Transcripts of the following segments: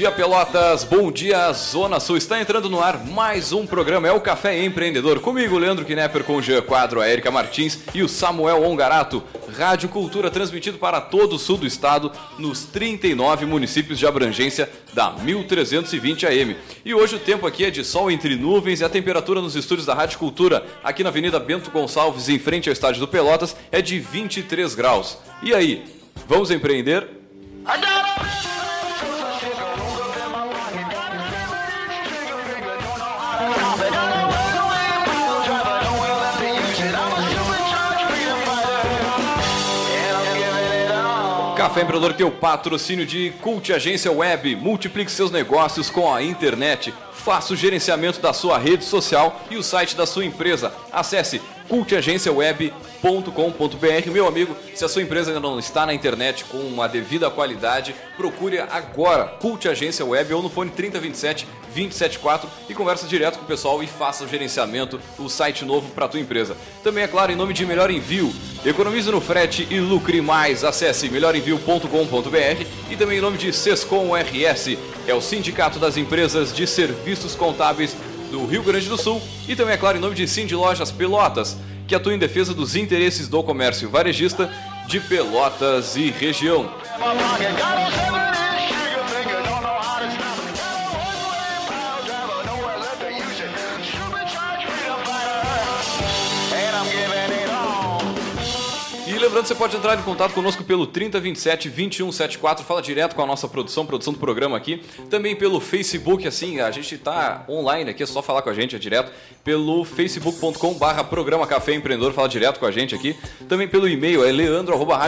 Dia, Pelotas. Bom dia, Zona Sul. Está entrando no ar mais um programa. É o Café Empreendedor. Comigo, Leandro Knepper, com o Jean Quadro, a Erika Martins e o Samuel Ongarato. Rádio Cultura transmitido para todo o sul do estado, nos 39 municípios de abrangência da 1320 AM. E hoje o tempo aqui é de sol entre nuvens e a temperatura nos estúdios da Rádio Cultura, aqui na Avenida Bento Gonçalves, em frente ao estádio do Pelotas, é de 23 graus. E aí, vamos empreender? Café Empreendedor tem o patrocínio de Cult Agência Web. Multiplique seus negócios com a internet. Faça o gerenciamento da sua rede social e o site da sua empresa. Acesse cultagenciaweb.com.br. Meu amigo, se a sua empresa ainda não está na internet com uma devida qualidade, procure agora Cult Agência Web ou no fone 3027 274 e conversa direto com o pessoal e faça o gerenciamento, o site novo para tua empresa. Também é claro, em nome de Melhor Envio. Economize no frete e lucre mais. Acesse melhorenvio.com.br e também em nome de Sescom RS, é o Sindicato das Empresas de Serviços Contábeis do Rio Grande do Sul e também, é claro, em nome de Cindy Lojas Pelotas, que atua em defesa dos interesses do comércio varejista de Pelotas e região. Lembrando, você pode entrar em contato conosco pelo 3027 2174, fala direto com a nossa produção, produção do programa aqui. Também pelo Facebook, assim, a gente tá online aqui, é só falar com a gente, é direto. Pelo facebook.com barra programa Café Empreendedor, fala direto com a gente aqui. Também pelo e-mail, é leandro arroba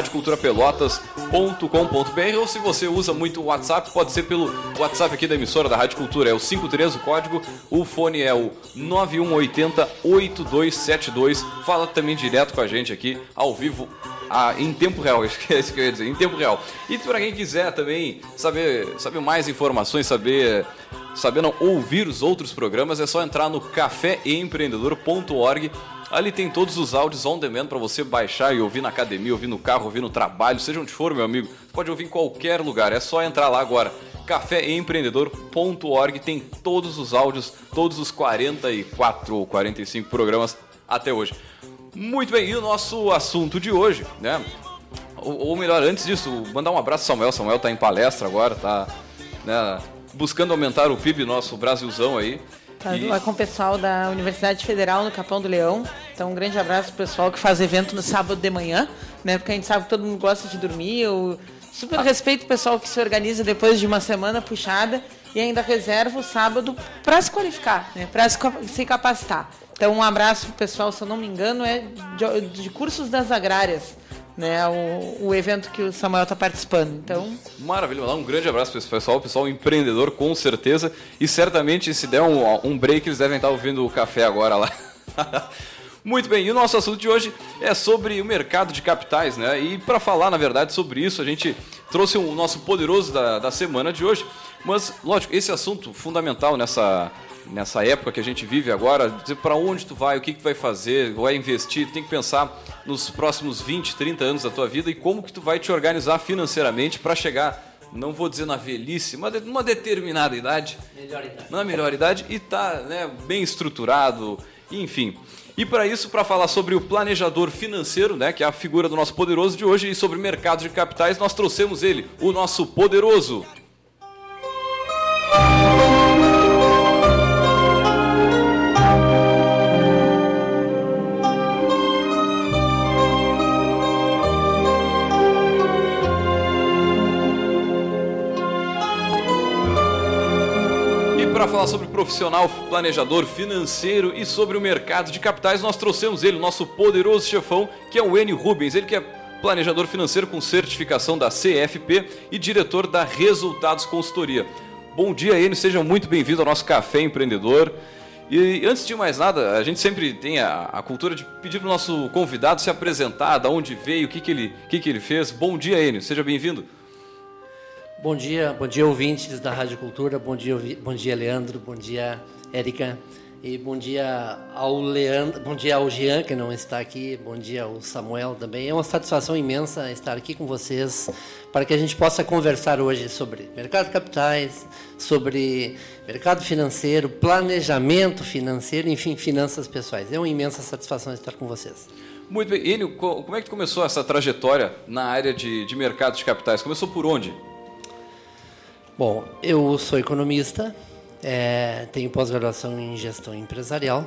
ou se você usa muito o WhatsApp, pode ser pelo WhatsApp aqui da emissora da Rádio Cultura, é o 53 o código, o fone é o 9180 8272. Fala também direto com a gente aqui, ao vivo ah, em tempo real, esquece que eu ia dizer, em tempo real. E para quem quiser também saber, saber mais informações, saber, saber não ouvir os outros programas, é só entrar no caféempreendedor.org. Ali tem todos os áudios on demand para você baixar e ouvir na academia, ouvir no carro, ouvir no trabalho, seja onde for, meu amigo. Pode ouvir em qualquer lugar, é só entrar lá agora. caféempreendedor.org tem todos os áudios, todos os 44 ou 45 programas até hoje. Muito bem, e o nosso assunto de hoje, né? Ou, ou melhor, antes disso, mandar um abraço ao Samuel. Samuel está em palestra agora, tá né, buscando aumentar o PIB nosso Brasilzão aí. Tá, e... com o pessoal da Universidade Federal no Capão do Leão. Então, um grande abraço pro pessoal que faz evento no sábado de manhã, né? Porque a gente sabe que todo mundo gosta de dormir. Eu super ah. respeito o pessoal que se organiza depois de uma semana puxada e ainda reserva o sábado para se qualificar, né? Para se capacitar. Então, um abraço pro pessoal, se eu não me engano, é de, de cursos das agrárias. Né, o, o evento que o Samuel está participando. Então, maravilha, um grande abraço para esse pessoal, pessoal empreendedor com certeza e certamente se der um, um break eles devem estar ouvindo o café agora lá. Muito bem, e o nosso assunto de hoje é sobre o mercado de capitais, né? E para falar, na verdade, sobre isso, a gente trouxe o nosso poderoso da, da semana de hoje. Mas, lógico, esse assunto fundamental nessa, nessa época que a gente vive agora, dizer para onde tu vai, o que, que tu vai fazer, vai investir, tu tem que pensar nos próximos 20, 30 anos da tua vida e como que tu vai te organizar financeiramente para chegar não vou dizer na velhice, mas numa determinada idade, melhor idade. na melhor idade e tá né, bem estruturado, enfim. E para isso, para falar sobre o planejador financeiro, né, que é a figura do nosso poderoso de hoje, e sobre mercado de capitais, nós trouxemos ele, o nosso poderoso. Falar sobre profissional planejador financeiro e sobre o mercado de capitais, nós trouxemos ele, nosso poderoso chefão, que é o Enio Rubens. Ele que é planejador financeiro com certificação da CFP e diretor da Resultados Consultoria. Bom dia, Enio, seja muito bem-vindo ao nosso Café Empreendedor. E antes de mais nada, a gente sempre tem a, a cultura de pedir para o nosso convidado se apresentar, da onde veio, o que, que, ele, que, que ele fez. Bom dia, Enio, seja bem-vindo. Bom dia, bom dia ouvintes da Rádio Cultura, bom dia, bom dia Leandro, bom dia Érica e bom dia ao Leandro, bom dia ao Jean que não está aqui, bom dia ao Samuel também. É uma satisfação imensa estar aqui com vocês para que a gente possa conversar hoje sobre mercado de capitais, sobre mercado financeiro, planejamento financeiro, enfim, finanças pessoais. É uma imensa satisfação estar com vocês. Muito bem. Enio, como é que começou essa trajetória na área de, de mercado de capitais? Começou por onde? Bom, eu sou economista, é, tenho pós-graduação em gestão empresarial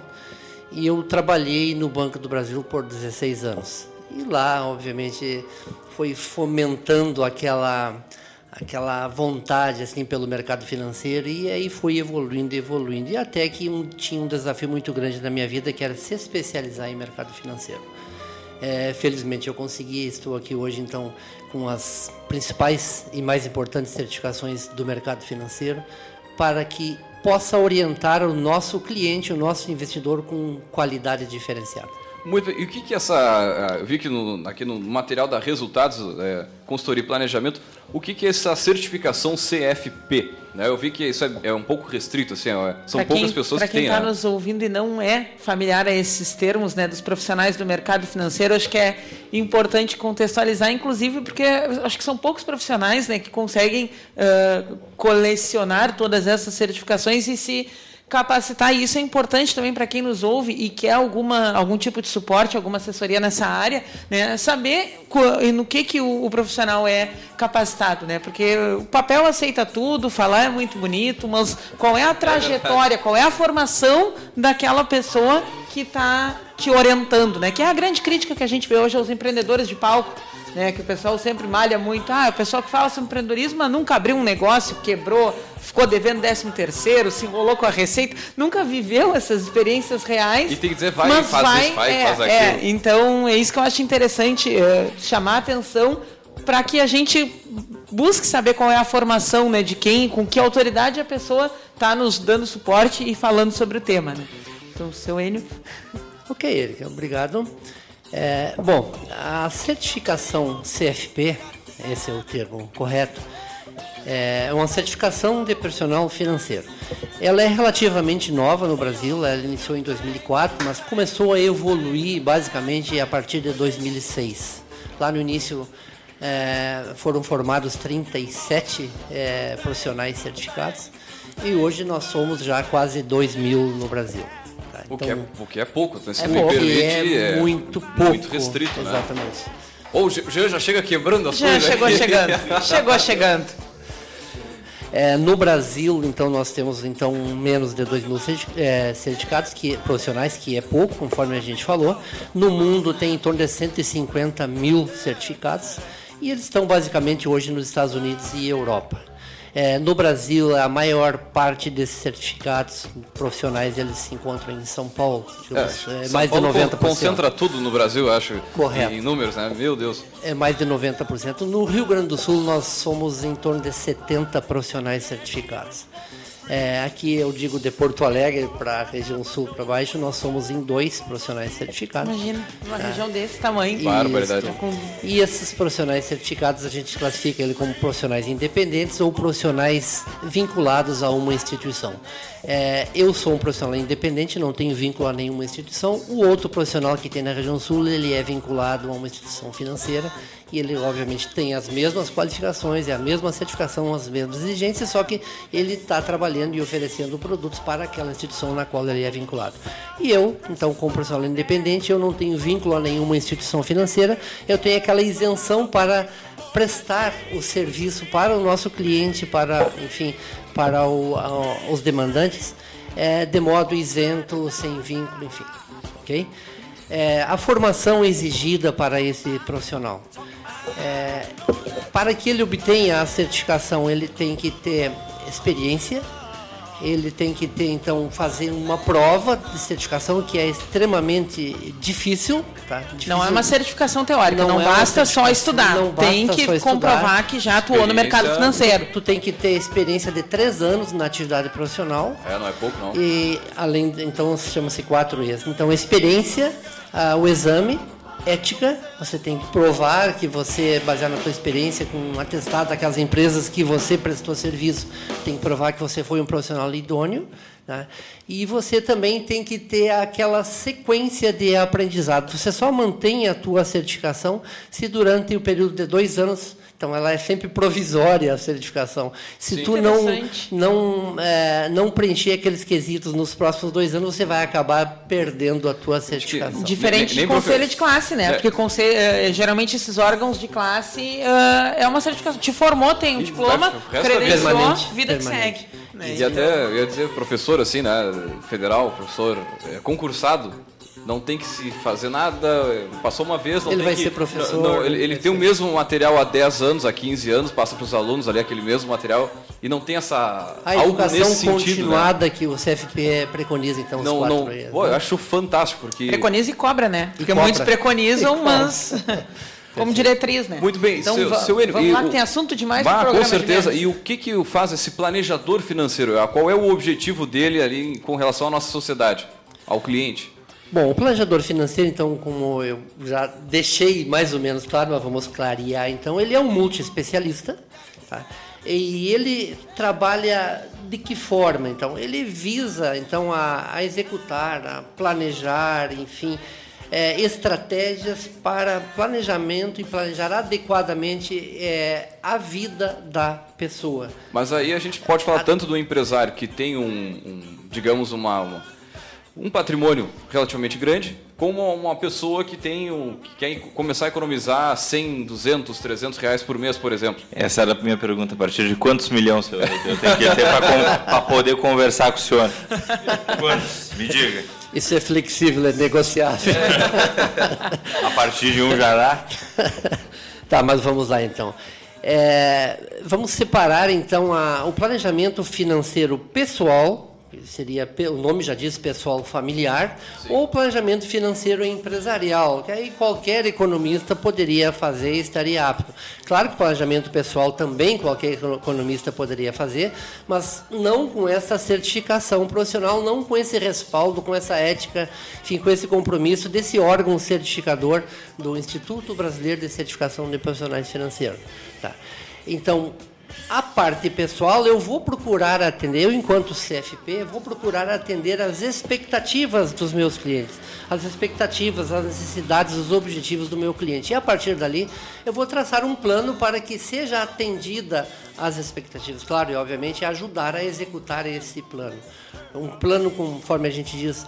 e eu trabalhei no Banco do Brasil por 16 anos. E lá, obviamente, foi fomentando aquela aquela vontade assim pelo mercado financeiro e aí fui evoluindo, evoluindo e até que um, tinha um desafio muito grande na minha vida que era se especializar em mercado financeiro. É, felizmente eu consegui, estou aqui hoje então com as principais e mais importantes certificações do mercado financeiro para que possa orientar o nosso cliente, o nosso investidor com qualidade diferenciada. Muito E o que, que essa. Eu vi que no, aqui no material da Resultados, é, Consultoria e Planejamento, o que, que é essa certificação CFP? Né? Eu vi que isso é, é um pouco restrito, assim, é, são pra poucas quem, pessoas que têm. Para quem está né? nos ouvindo e não é familiar a esses termos né, dos profissionais do mercado financeiro, acho que é importante contextualizar, inclusive porque acho que são poucos profissionais né, que conseguem uh, colecionar todas essas certificações e se capacitar, e isso é importante também para quem nos ouve e quer alguma, algum tipo de suporte, alguma assessoria nessa área, né? saber no que, que o, o, profissional é capacitado, né? Porque o papel aceita tudo, falar é muito bonito, mas qual é a trajetória, qual é a formação daquela pessoa que está te orientando, né? Que é a grande crítica que a gente vê hoje aos empreendedores de palco né? Que o pessoal sempre malha muito. Ah, o pessoal que fala sobre empreendedorismo, nunca abriu um negócio, quebrou, ficou devendo 13 terceiro, se enrolou com a receita, nunca viveu essas experiências reais. E tem que dizer, vai, mas faz vai, isso, vai, é, faz é, aquilo. É, então é isso que eu acho interessante, é, chamar a atenção para que a gente busque saber qual é a formação né, de quem, com que autoridade a pessoa está nos dando suporte e falando sobre o tema. Né? Então, seu Enio. Ok, Erika, obrigado. É, bom, a certificação CFP, esse é o termo correto, é uma certificação de personal financeiro. Ela é relativamente nova no Brasil, ela iniciou em 2004, mas começou a evoluir basicamente a partir de 2006. Lá no início é, foram formados 37 é, profissionais certificados e hoje nós somos já quase 2 mil no Brasil. O, que é, então, o que é pouco, né? se é me pouco, permite, é, é, muito pouco. Muito restrito, né? Exatamente. Ou o Jean já chega quebrando as já coisas. chegou aqui. chegando. chegou chegando. É, no Brasil, então, nós temos então menos de 2 mil é, certificados que, profissionais, que é pouco, conforme a gente falou. No mundo tem em torno de 150 mil certificados e eles estão basicamente hoje nos Estados Unidos e Europa. É, no Brasil, a maior parte desses certificados profissionais eles se encontram em São Paulo. É, é mais Paulo de 90%. Concentra tudo no Brasil, acho. Correto. Em números, né? Meu Deus. É mais de 90%. No Rio Grande do Sul, nós somos em torno de 70 profissionais certificados. É, aqui eu digo de Porto Alegre para a região sul para baixo, nós somos em dois profissionais certificados. Imagina, uma é. região desse tamanho. Barbaridade. E esses profissionais certificados a gente classifica ele como profissionais independentes ou profissionais vinculados a uma instituição. É, eu sou um profissional independente, não tenho vínculo a nenhuma instituição. O outro profissional que tem na região sul, ele é vinculado a uma instituição financeira e ele obviamente tem as mesmas qualificações e a mesma certificação, as mesmas exigências, só que ele está trabalhando e oferecendo produtos para aquela instituição na qual ele é vinculado. E eu, então, como profissional independente, eu não tenho vínculo a nenhuma instituição financeira, eu tenho aquela isenção para prestar o serviço para o nosso cliente, para, enfim, para o, a, os demandantes, é, de modo isento, sem vínculo, enfim. ok? É, a formação exigida para esse profissional. É, para que ele obtenha a certificação, ele tem que ter experiência, ele tem que ter então fazer uma prova de certificação que é extremamente difícil, tá? Difícil. Não é uma certificação teórica, não, não é basta só estudar, tem que comprovar que já atuou no mercado financeiro. Tu tem que ter experiência de três anos na atividade profissional. É, não é pouco não. E além, então chama-se quatro ex. Então experiência, uh, o exame ética, você tem que provar que você, baseado na sua experiência, com um atestado daquelas empresas que você prestou serviço, tem que provar que você foi um profissional idôneo. Né? E você também tem que ter aquela sequência de aprendizado. Você só mantém a tua certificação se durante o período de dois anos então ela é sempre provisória a certificação. Se Sim. tu não não é, não preencher aqueles quesitos nos próximos dois anos, você vai acabar perdendo a tua certificação. Diferente nem, nem de conselho de classe, né? É. Porque conselho, é, geralmente esses órgãos de classe uh, é uma certificação. Te formou, tem um diploma, credenciou, vida que segue. E até, eu ia dizer, professor assim, né? Federal, professor é, concursado, não tem que se fazer nada, passou uma vez, não ele tem vai que, ser professor. Não, ele, ele tem o mesmo material há 10 anos, há 15 anos, passa para os alunos ali aquele mesmo material e não tem essa a algo educação nesse continuada sentido, né? que o CFP preconiza então não, os não, pô, né? eu acho fantástico porque preconiza e cobra, né? Porque cobra. muitos preconizam, mas como diretriz, né? Muito bem, então, seu, seu Vamos lá, o, tem assunto demais bah, Com certeza. E o que, que faz esse planejador financeiro? Qual é o objetivo dele ali com relação à nossa sociedade, ao cliente? Bom, o planejador financeiro, então, como eu já deixei mais ou menos claro, mas vamos clarear, então, ele é um multi-especialista, tá? E ele trabalha de que forma? Então, ele visa, então, a, a executar, a planejar, enfim, é, estratégias para planejamento e planejar adequadamente é, a vida da pessoa. Mas aí a gente pode falar a, tanto do empresário que tem um, um digamos, uma, uma um patrimônio relativamente grande, como uma pessoa que tem um, que quer começar a economizar 100, 200, 300 reais por mês, por exemplo. Essa era a minha pergunta. A partir de quantos milhões eu tenho que ter para poder conversar com o senhor? Quantos? Me diga. Isso é flexível, é negociável. É. a partir de um já dá? tá, mas vamos lá então. É, vamos separar então a, o planejamento financeiro pessoal seria, o nome já diz pessoal familiar, Sim. ou planejamento financeiro empresarial, que aí qualquer economista poderia fazer e estaria apto. Claro que planejamento pessoal também qualquer economista poderia fazer, mas não com essa certificação profissional, não com esse respaldo, com essa ética, enfim, com esse compromisso desse órgão certificador do Instituto Brasileiro de Certificação de Profissionais Financeiros. Tá. Então, a parte pessoal, eu vou procurar atender, eu enquanto CFP, vou procurar atender as expectativas dos meus clientes, as expectativas, as necessidades, os objetivos do meu cliente. E a partir dali, eu vou traçar um plano para que seja atendida as expectativas. Claro, e obviamente ajudar a executar esse plano. Um plano, conforme a gente diz,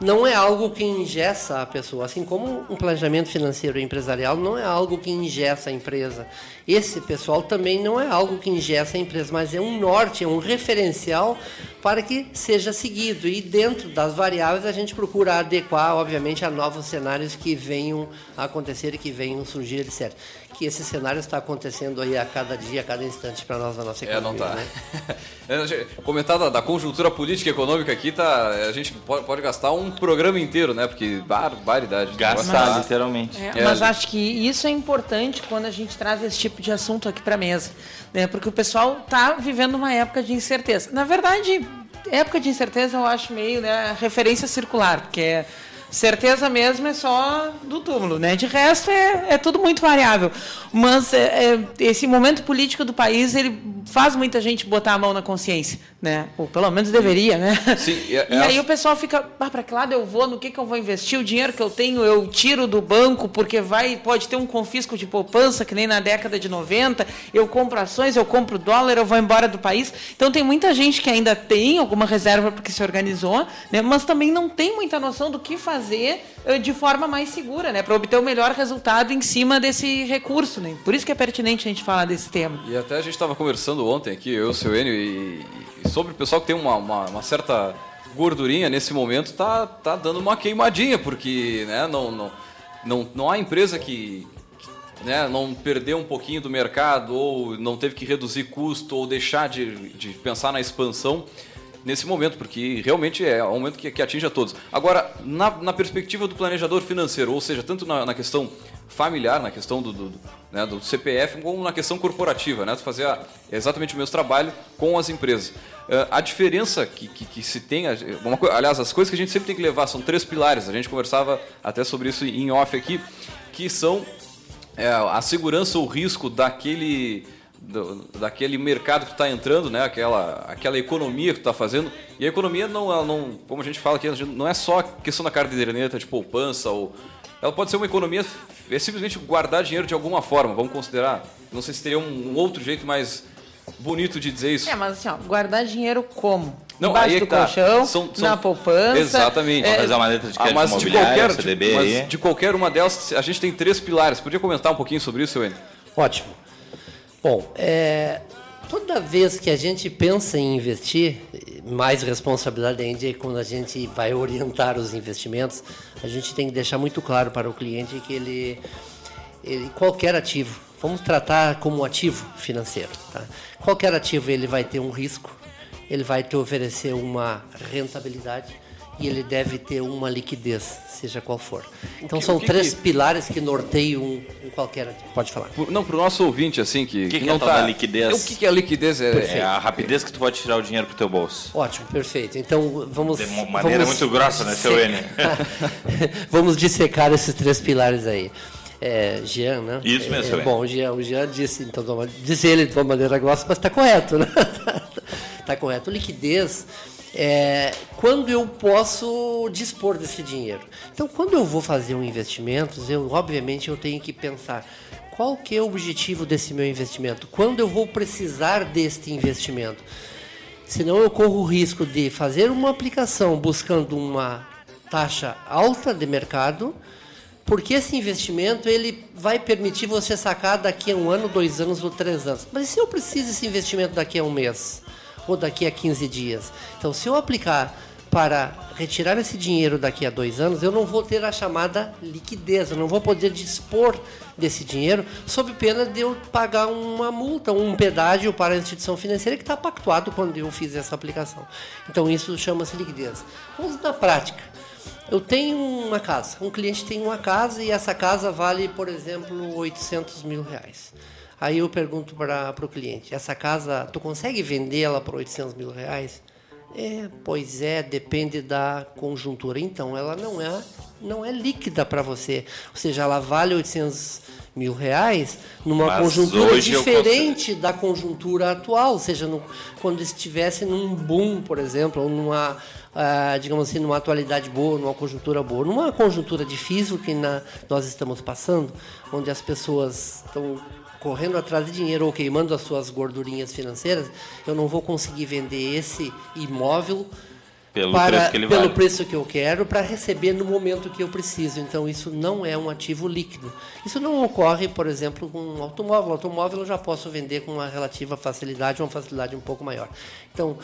não é algo que ingessa a pessoa, assim como um planejamento financeiro empresarial não é algo que ingessa a empresa. Esse pessoal também não é algo que ingessa a empresa, mas é um norte, é um referencial para que seja seguido. E dentro das variáveis a gente procura adequar, obviamente, a novos cenários que venham a acontecer e que venham surgir, etc que esse cenário está acontecendo aí a cada dia, a cada instante para nós na nossa economia. É, não tá. Né? Comentar da, da, conjuntura política e econômica aqui, tá, a gente pode, pode, gastar um programa inteiro, né? Porque barbaridade. Gastar, mas, literalmente. É, mas acho que isso é importante quando a gente traz esse tipo de assunto aqui para mesa. Né? Porque o pessoal está vivendo uma época de incerteza. Na verdade, época de incerteza eu acho meio né, referência circular, porque é Certeza mesmo é só do túmulo, né? De resto é, é tudo muito variável. Mas é, é, esse momento político do país ele faz muita gente botar a mão na consciência, né? Ou pelo menos deveria, né? Sim, e, e aí o pessoal fica, ah, para que lado eu vou? No que, que eu vou investir? O dinheiro que eu tenho eu tiro do banco porque vai pode ter um confisco de poupança que nem na década de 90. Eu compro ações, eu compro dólar, eu vou embora do país. Então tem muita gente que ainda tem alguma reserva porque se organizou, né? Mas também não tem muita noção do que fazer eh, de forma mais segura, né? Para obter o melhor resultado em cima desse recurso, né? Por isso que é pertinente a gente falar desse tema. E até a gente estava conversando ontem aqui, eu, o seu Enio, e, e, sobre o pessoal que tem uma, uma, uma, certa gordurinha nesse momento, tá, tá dando uma queimadinha, porque né, não, não, não, não há empresa que, né, não perdeu um pouquinho do mercado, ou não teve que reduzir custo, ou deixar de, de pensar na expansão nesse momento, porque realmente é um momento que, que atinge a todos. Agora, na, na, perspectiva do planejador financeiro, ou seja, tanto na, na questão familiar, na questão do, do, né, do, CPF, como na questão corporativa, né, fazer a, exatamente o mesmo trabalho com as empresas. Uh, a diferença que, que, que se tem, uma, aliás, as coisas que a gente sempre tem que levar são três pilares, a gente conversava até sobre isso em off aqui, que são é, a segurança ou risco daquele do, daquele mercado que está entrando, né? Aquela, aquela economia que está fazendo. E a economia não, não, como a gente fala aqui, não é só questão da caderneta de poupança ou ela pode ser uma economia é simplesmente guardar dinheiro de alguma forma. Vamos considerar, não sei se teria um, um outro jeito mais bonito de dizer isso. É, mas assim, ó, guardar dinheiro como? Não, Embaixo aí é do tá. colchão, são, são, na poupança. Exatamente. É, fazer uma letra de ah, mas de qualquer, CDB, mas de qualquer uma delas, a gente tem três pilares. Podia comentar um pouquinho sobre isso, Wayne? Ótimo. Bom, é, toda vez que a gente pensa em investir, mais responsabilidade ainda é quando a gente vai orientar os investimentos, a gente tem que deixar muito claro para o cliente que ele, ele qualquer ativo, vamos tratar como ativo financeiro, tá? qualquer ativo ele vai ter um risco, ele vai te oferecer uma rentabilidade e ele deve ter uma liquidez, seja qual for. Então que, são que três que... pilares que norteiam um, um qualquer. Pode falar. Por, não, para o nosso ouvinte, assim, que, que, que não está. liquidez? O que, é a liquidez? É, é, a rapidez que tu pode tirar o dinheiro pro teu bolso. Ótimo, perfeito. Então vamos. De maneira vamos muito grossa, né, seu N? vamos dissecar esses três pilares aí. É, Jean, né? Isso mesmo, é, Bom, o Jean, o Jean disse, então, diz ele de uma maneira grossa, mas está correto, né? Está correto. Liquidez é, quando eu posso dispor desse dinheiro. Então, quando eu vou fazer um investimento, eu obviamente eu tenho que pensar qual que é o objetivo desse meu investimento, quando eu vou precisar deste investimento. Senão eu corro o risco de fazer uma aplicação buscando uma taxa alta de mercado, porque esse investimento ele vai permitir você sacar daqui a um ano, dois anos ou três anos. Mas e se eu preciso desse investimento daqui a um mês? Ou daqui a 15 dias. Então, se eu aplicar para retirar esse dinheiro daqui a dois anos, eu não vou ter a chamada liquidez, eu não vou poder dispor desse dinheiro, sob pena de eu pagar uma multa, um pedágio para a instituição financeira que está pactuado quando eu fiz essa aplicação. Então, isso chama-se liquidez. Vamos na prática. Eu tenho uma casa, um cliente tem uma casa e essa casa vale, por exemplo, 800 mil reais. Aí eu pergunto para o cliente: essa casa, tu consegue vendê-la por 800 mil reais? É, pois é, depende da conjuntura. Então, ela não é, não é líquida para você. Ou seja, ela vale 800 mil reais numa Mas conjuntura diferente da conjuntura atual. Ou seja, no, quando estivesse num boom, por exemplo, ou numa, uh, digamos assim, numa atualidade boa, numa conjuntura boa. Numa conjuntura difícil que na, nós estamos passando, onde as pessoas estão correndo atrás de dinheiro ou queimando as suas gordurinhas financeiras, eu não vou conseguir vender esse imóvel pelo, para, preço, que ele pelo vale. preço que eu quero para receber no momento que eu preciso. Então, isso não é um ativo líquido. Isso não ocorre, por exemplo, com um automóvel. O automóvel eu já posso vender com uma relativa facilidade, uma facilidade um pouco maior. Então,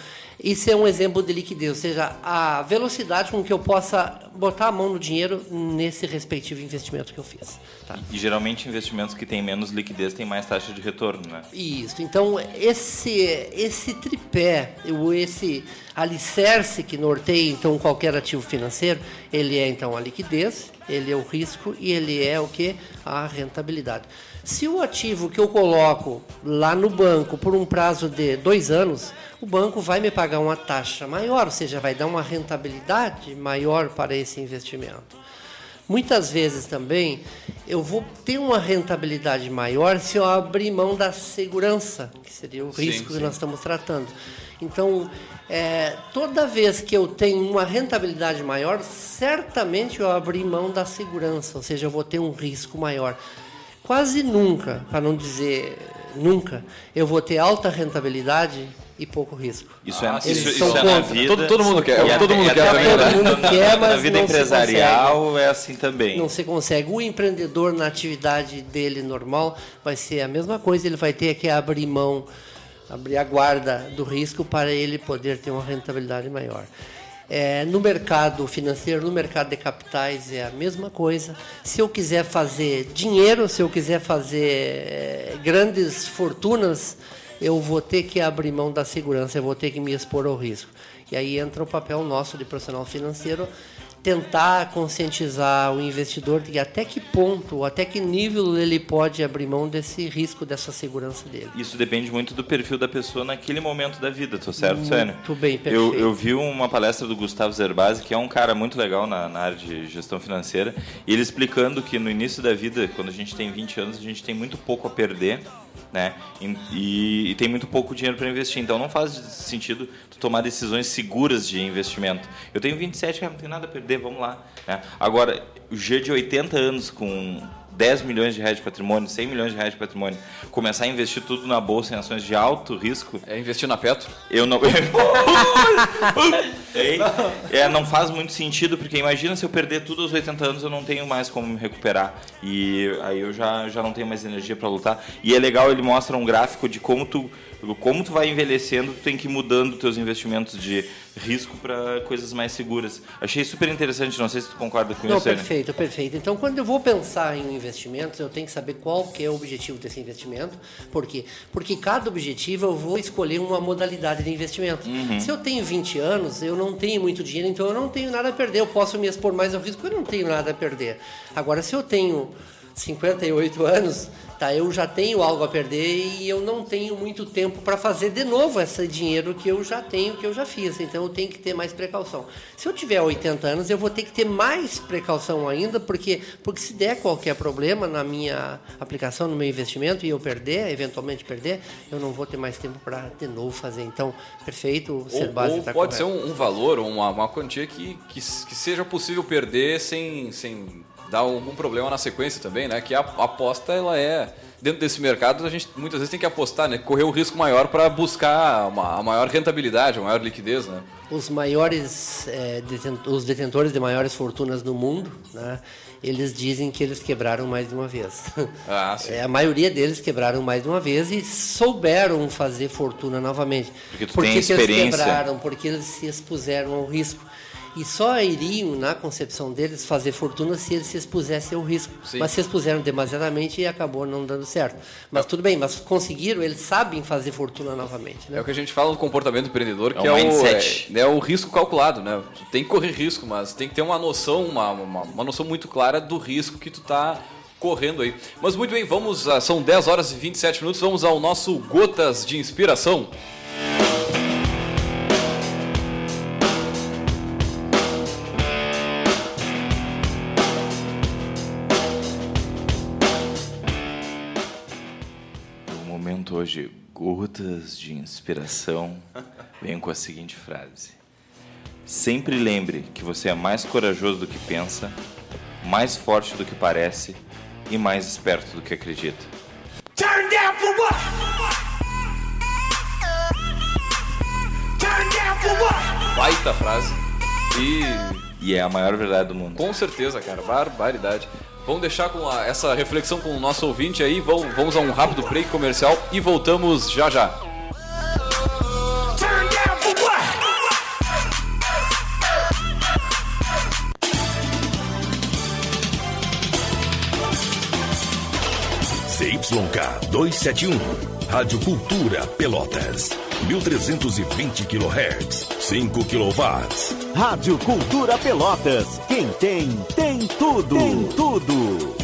isso é um exemplo de liquidez, ou seja, a velocidade com que eu possa botar a mão no dinheiro nesse respectivo investimento que eu fiz. Tá? E geralmente investimentos que têm menos liquidez têm mais taxa de retorno, né? Isso. Então, esse, esse tripé, esse alicerce que norteia então qualquer ativo financeiro, ele é então a liquidez, ele é o risco e ele é o que? A rentabilidade. Se o ativo que eu coloco lá no banco por um prazo de dois anos, o banco vai me pagar uma taxa maior, ou seja, vai dar uma rentabilidade maior para esse investimento. Muitas vezes também eu vou ter uma rentabilidade maior se eu abrir mão da segurança, que seria o Sim, risco sim. que nós estamos tratando. Então, é, toda vez que eu tenho uma rentabilidade maior, certamente eu abri mão da segurança, ou seja, eu vou ter um risco maior. Quase nunca, para não dizer nunca, eu vou ter alta rentabilidade e pouco risco. Isso é, Ah, sim, isso, isso é na vida. Todo, todo mundo quer, E é, todo até- mundo quer até- todo mundo na- quer, Na mas vida não se empresarial é assim também. Não se consegue. O empreendedor, na atividade dele normal, vai ser a mesma coisa. Ele vai ter que abrir mão, abrir a guarda do risco para ele poder ter uma rentabilidade maior. É, no mercado financeiro, no mercado de capitais, é a mesma coisa. Se eu quiser fazer dinheiro, se eu quiser fazer é, grandes fortunas, eu vou ter que abrir mão da segurança, eu vou ter que me expor ao risco. E aí entra o papel nosso de profissional financeiro tentar conscientizar o investidor de até que ponto, até que nível ele pode abrir mão desse risco, dessa segurança dele. Isso depende muito do perfil da pessoa naquele momento da vida, tô certo, Sênio? Muito bem, Eu, perfeito. eu vi uma palestra do Gustavo Zerbasi, que é um cara muito legal na, na área de gestão financeira, e ele explicando que no início da vida, quando a gente tem 20 anos, a gente tem muito pouco a perder, né? E, e- tem muito pouco dinheiro para investir. Então não faz sentido tu tomar decisões seguras de investimento. Eu tenho 27, cara, não tenho nada a perder, vamos lá. né? Agora, o G de 80 anos com 10 milhões de reais de patrimônio, 100 milhões de reais de patrimônio, começar a investir tudo na bolsa em ações de alto risco, É investir na Petro. eu não. É, não faz muito sentido, porque imagina se eu perder tudo aos 80 anos, eu não tenho mais como me recuperar. E aí eu já, já não tenho mais energia para lutar. E é legal, ele mostra um gráfico de como tu, como tu vai envelhecendo, tu tem que ir mudando teus investimentos de risco para coisas mais seguras. Achei super interessante, não sei se tu concorda com Não, isso, Sênia. perfeito, perfeito. Então, quando eu vou pensar em investimentos, eu tenho que saber qual que é o objetivo desse investimento. Por quê? Porque cada objetivo eu vou escolher uma modalidade de investimento. Se eu tenho 20 anos, eu não tenho muito dinheiro, então eu não tenho nada a perder. Eu posso me expor mais ao risco, eu não tenho nada a perder. Agora, se eu tenho 58 anos, tá, eu já tenho algo a perder e eu não tenho muito tempo para fazer de novo esse dinheiro que eu já tenho, que eu já fiz. Então eu tenho que ter mais precaução. Se eu tiver 80 anos, eu vou ter que ter mais precaução ainda, porque porque se der qualquer problema na minha aplicação, no meu investimento e eu perder, eventualmente perder, eu não vou ter mais tempo para de novo fazer. Então, perfeito, ser base ou tá pode ser correto. um, um valor ou uma, uma quantia que, que, que seja possível perder sem, sem dar algum problema na sequência também, né? Que a aposta, ela é... Dentro desse mercado, a gente muitas vezes tem que apostar, né? Correr o risco maior para buscar uma, a maior rentabilidade, a maior liquidez, né? os maiores é, os detentores de maiores fortunas no mundo, né, eles dizem que eles quebraram mais de uma vez. Ah, sim. É, a maioria deles quebraram mais de uma vez e souberam fazer fortuna novamente. Porque tu Por tem experiência. eles quebraram? Porque eles se expuseram ao risco. E só iriam, na concepção deles, fazer fortuna se eles se expusessem ao risco. Sim. Mas se expuseram demasiadamente e acabou não dando certo. Mas tudo bem, mas conseguiram, eles sabem fazer fortuna novamente. Né? É o que a gente fala no comportamento empreendedor, que É é, um o, é, é o risco calculado, né? Tu tem que correr risco, mas tem que ter uma noção, uma, uma, uma noção muito clara do risco que tu tá correndo aí. Mas muito bem, vamos, a- são 10 horas e 27 minutos, vamos ao nosso Gotas de Inspiração. O hoje, gotas de inspiração, venho com a seguinte frase. Sempre lembre que você é mais corajoso do que pensa, mais forte do que parece e mais esperto do que acredita. Turn down for what? Turn down for what? Baita frase. E E é a maior verdade do mundo. com certeza, cara, barbaridade. Vamos deixar com a- essa reflexão com o nosso ouvinte aí, vamos, vamos a um rápido break comercial e voltamos já já. CYK 271, Rádio Cultura Pelotas, 1320 kHz, 5 kW. Rádio Cultura Pelotas. Quem tem, tem tudo. Tem tudo.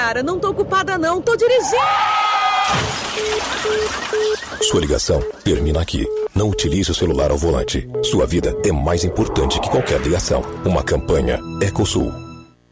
Oi, Sara, não tô ocupada não, tô dirigindo. Sua ligação termina aqui. Não utilize o celular ao volante. Sua vida é mais importante que qualquer ligação. Uma campanha Ecosul.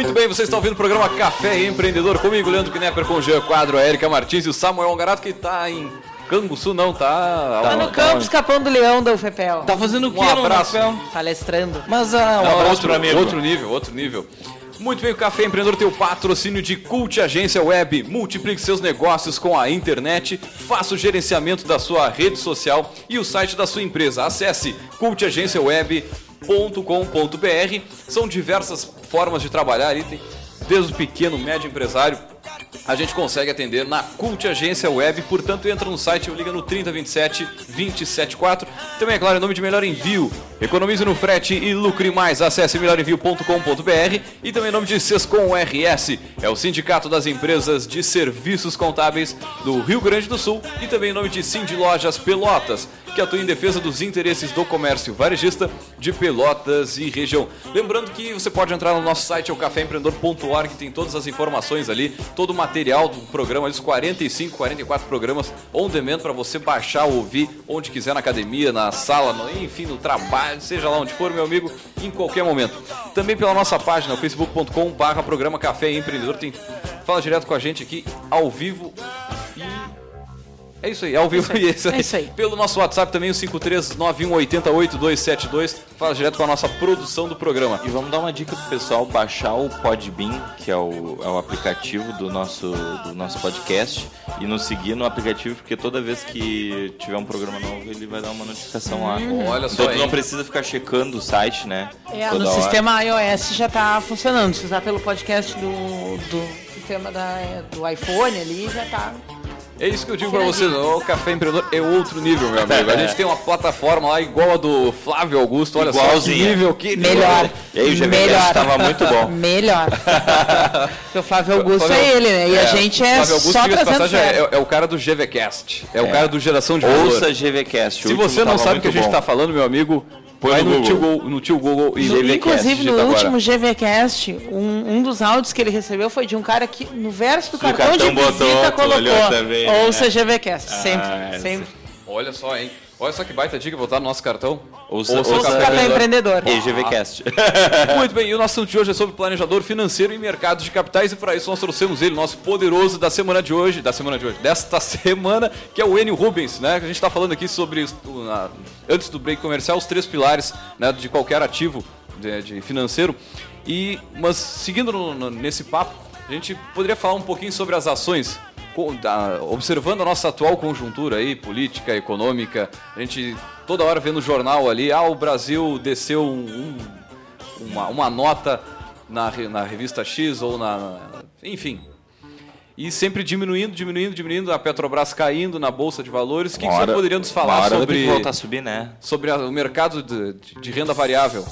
Muito bem, você está ouvindo o programa Café Empreendedor comigo, Leandro Knepper, com o Jean Quadro, a Erika Martins e o Samuel Garato, que está em Canguçu, não, tá? Tá, tá no tá, campus tá, do Leão da UFPEL. Tá fazendo o quê, um abraço. Palestrando. Mas ah, um não, abraço outro, amigo. outro nível, outro nível. Muito bem, o Café Empreendedor tem o patrocínio de Cult Agência Web. Multiplique seus negócios com a internet, faça o gerenciamento da sua rede social e o site da sua empresa. Acesse cultagenciaweb.com.br. São diversas formas de trabalhar ali, tem desde o pequeno, médio empresário. A gente consegue atender na Cult Agência Web, portanto entra no site ou liga no 3027 274. Também, é claro, em nome de Melhor Envio. Economize no frete e lucre mais. Acesse melhorenvio.com.br e também em nome de Sescom RS. É o Sindicato das Empresas de Serviços Contábeis do Rio Grande do Sul e também em nome de Cindy Lojas Pelotas, que atua em defesa dos interesses do comércio varejista de Pelotas e região. Lembrando que você pode entrar no nosso site, é o caféempreendedor.org, que tem todas as informações ali, todo o material do programa, os 45, 44 programas on demand para você baixar, ouvir onde quiser na academia, na sala, no- enfim, no trabalho, seja lá onde for, meu amigo, em qualquer momento. Também pela nossa página, facebook.com barra programa Café Empreendedor, tem fala direto com a gente aqui ao vivo e é isso aí, ao vivo e é isso aí. É isso aí. Pelo nosso WhatsApp também, o 539188272. Fala direto com a nossa produção do programa. E vamos dar uma dica pro pessoal baixar o Podbean, que é o, é o aplicativo do nosso, do nosso podcast, e nos seguir no aplicativo, porque toda vez que tiver um programa novo, ele vai dar uma notificação lá. Olha só, Então tu hein? não precisa ficar checando o site, né? É, Toda no hora. sistema iOS já tá funcionando. Se usar pelo podcast do, do sistema da, do iPhone ali, já tá. É isso que eu digo pra vocês, o Café Empreendedor é outro nível, meu amigo. A gente tem uma plataforma lá igual a do Flávio Augusto, olha só que Igualzinha. nível, que nível. Melhor. E aí o GVS Melhor. tava muito bom. Melhor. Porque o Flávio Augusto Flávio- é ele, né? E a gente é Flávio Augusto, só trazendo é, é o cara do GVCast. É, o cara do Geração de Valor. Ouça GVCast. Se você não sabe o que a gente bom. tá falando, meu amigo, Põe vai no no, tio Google, no tio Google e No- GVCast. inclusive, no último GVCast, um, um dos áudios que ele recebeu foi de um cara que no verso do Se cartão, cartão de botou, visita olhou colocou. também, né? Ouça GVCast, sempre, Ah, sempre. Olha só, hein? Olha só que baita dica botar no nosso cartão. Ouça, Ouça o ouça Café Empreendedor. E GVCast. Muito bem, e o nosso assunto de hoje é sobre planejador financeiro e mercados de capitais, e para isso nós trouxemos ele, nosso poderoso da semana de hoje, da semana de hoje, desta semana, que é o Enio Rubens, né? A gente está falando aqui sobre, antes do break comercial, os três pilares né, de qualquer ativo de, de financeiro. E, mas seguindo no- no- nesse papo, a gente poderia falar um pouquinho sobre as ações observando a nossa atual conjuntura aí, política, econômica, a gente toda hora vendo o jornal ali, ah, o Brasil desceu um- um- uma, uma nota na, na revista X ou na, Enfim. E sempre diminuindo, diminuindo, diminuindo, a Petrobras caindo na Bolsa de Valores. O que, que você poderia nos falar sobre, voltar a subir, né? sobre a- o mercado de, de- de renda variável?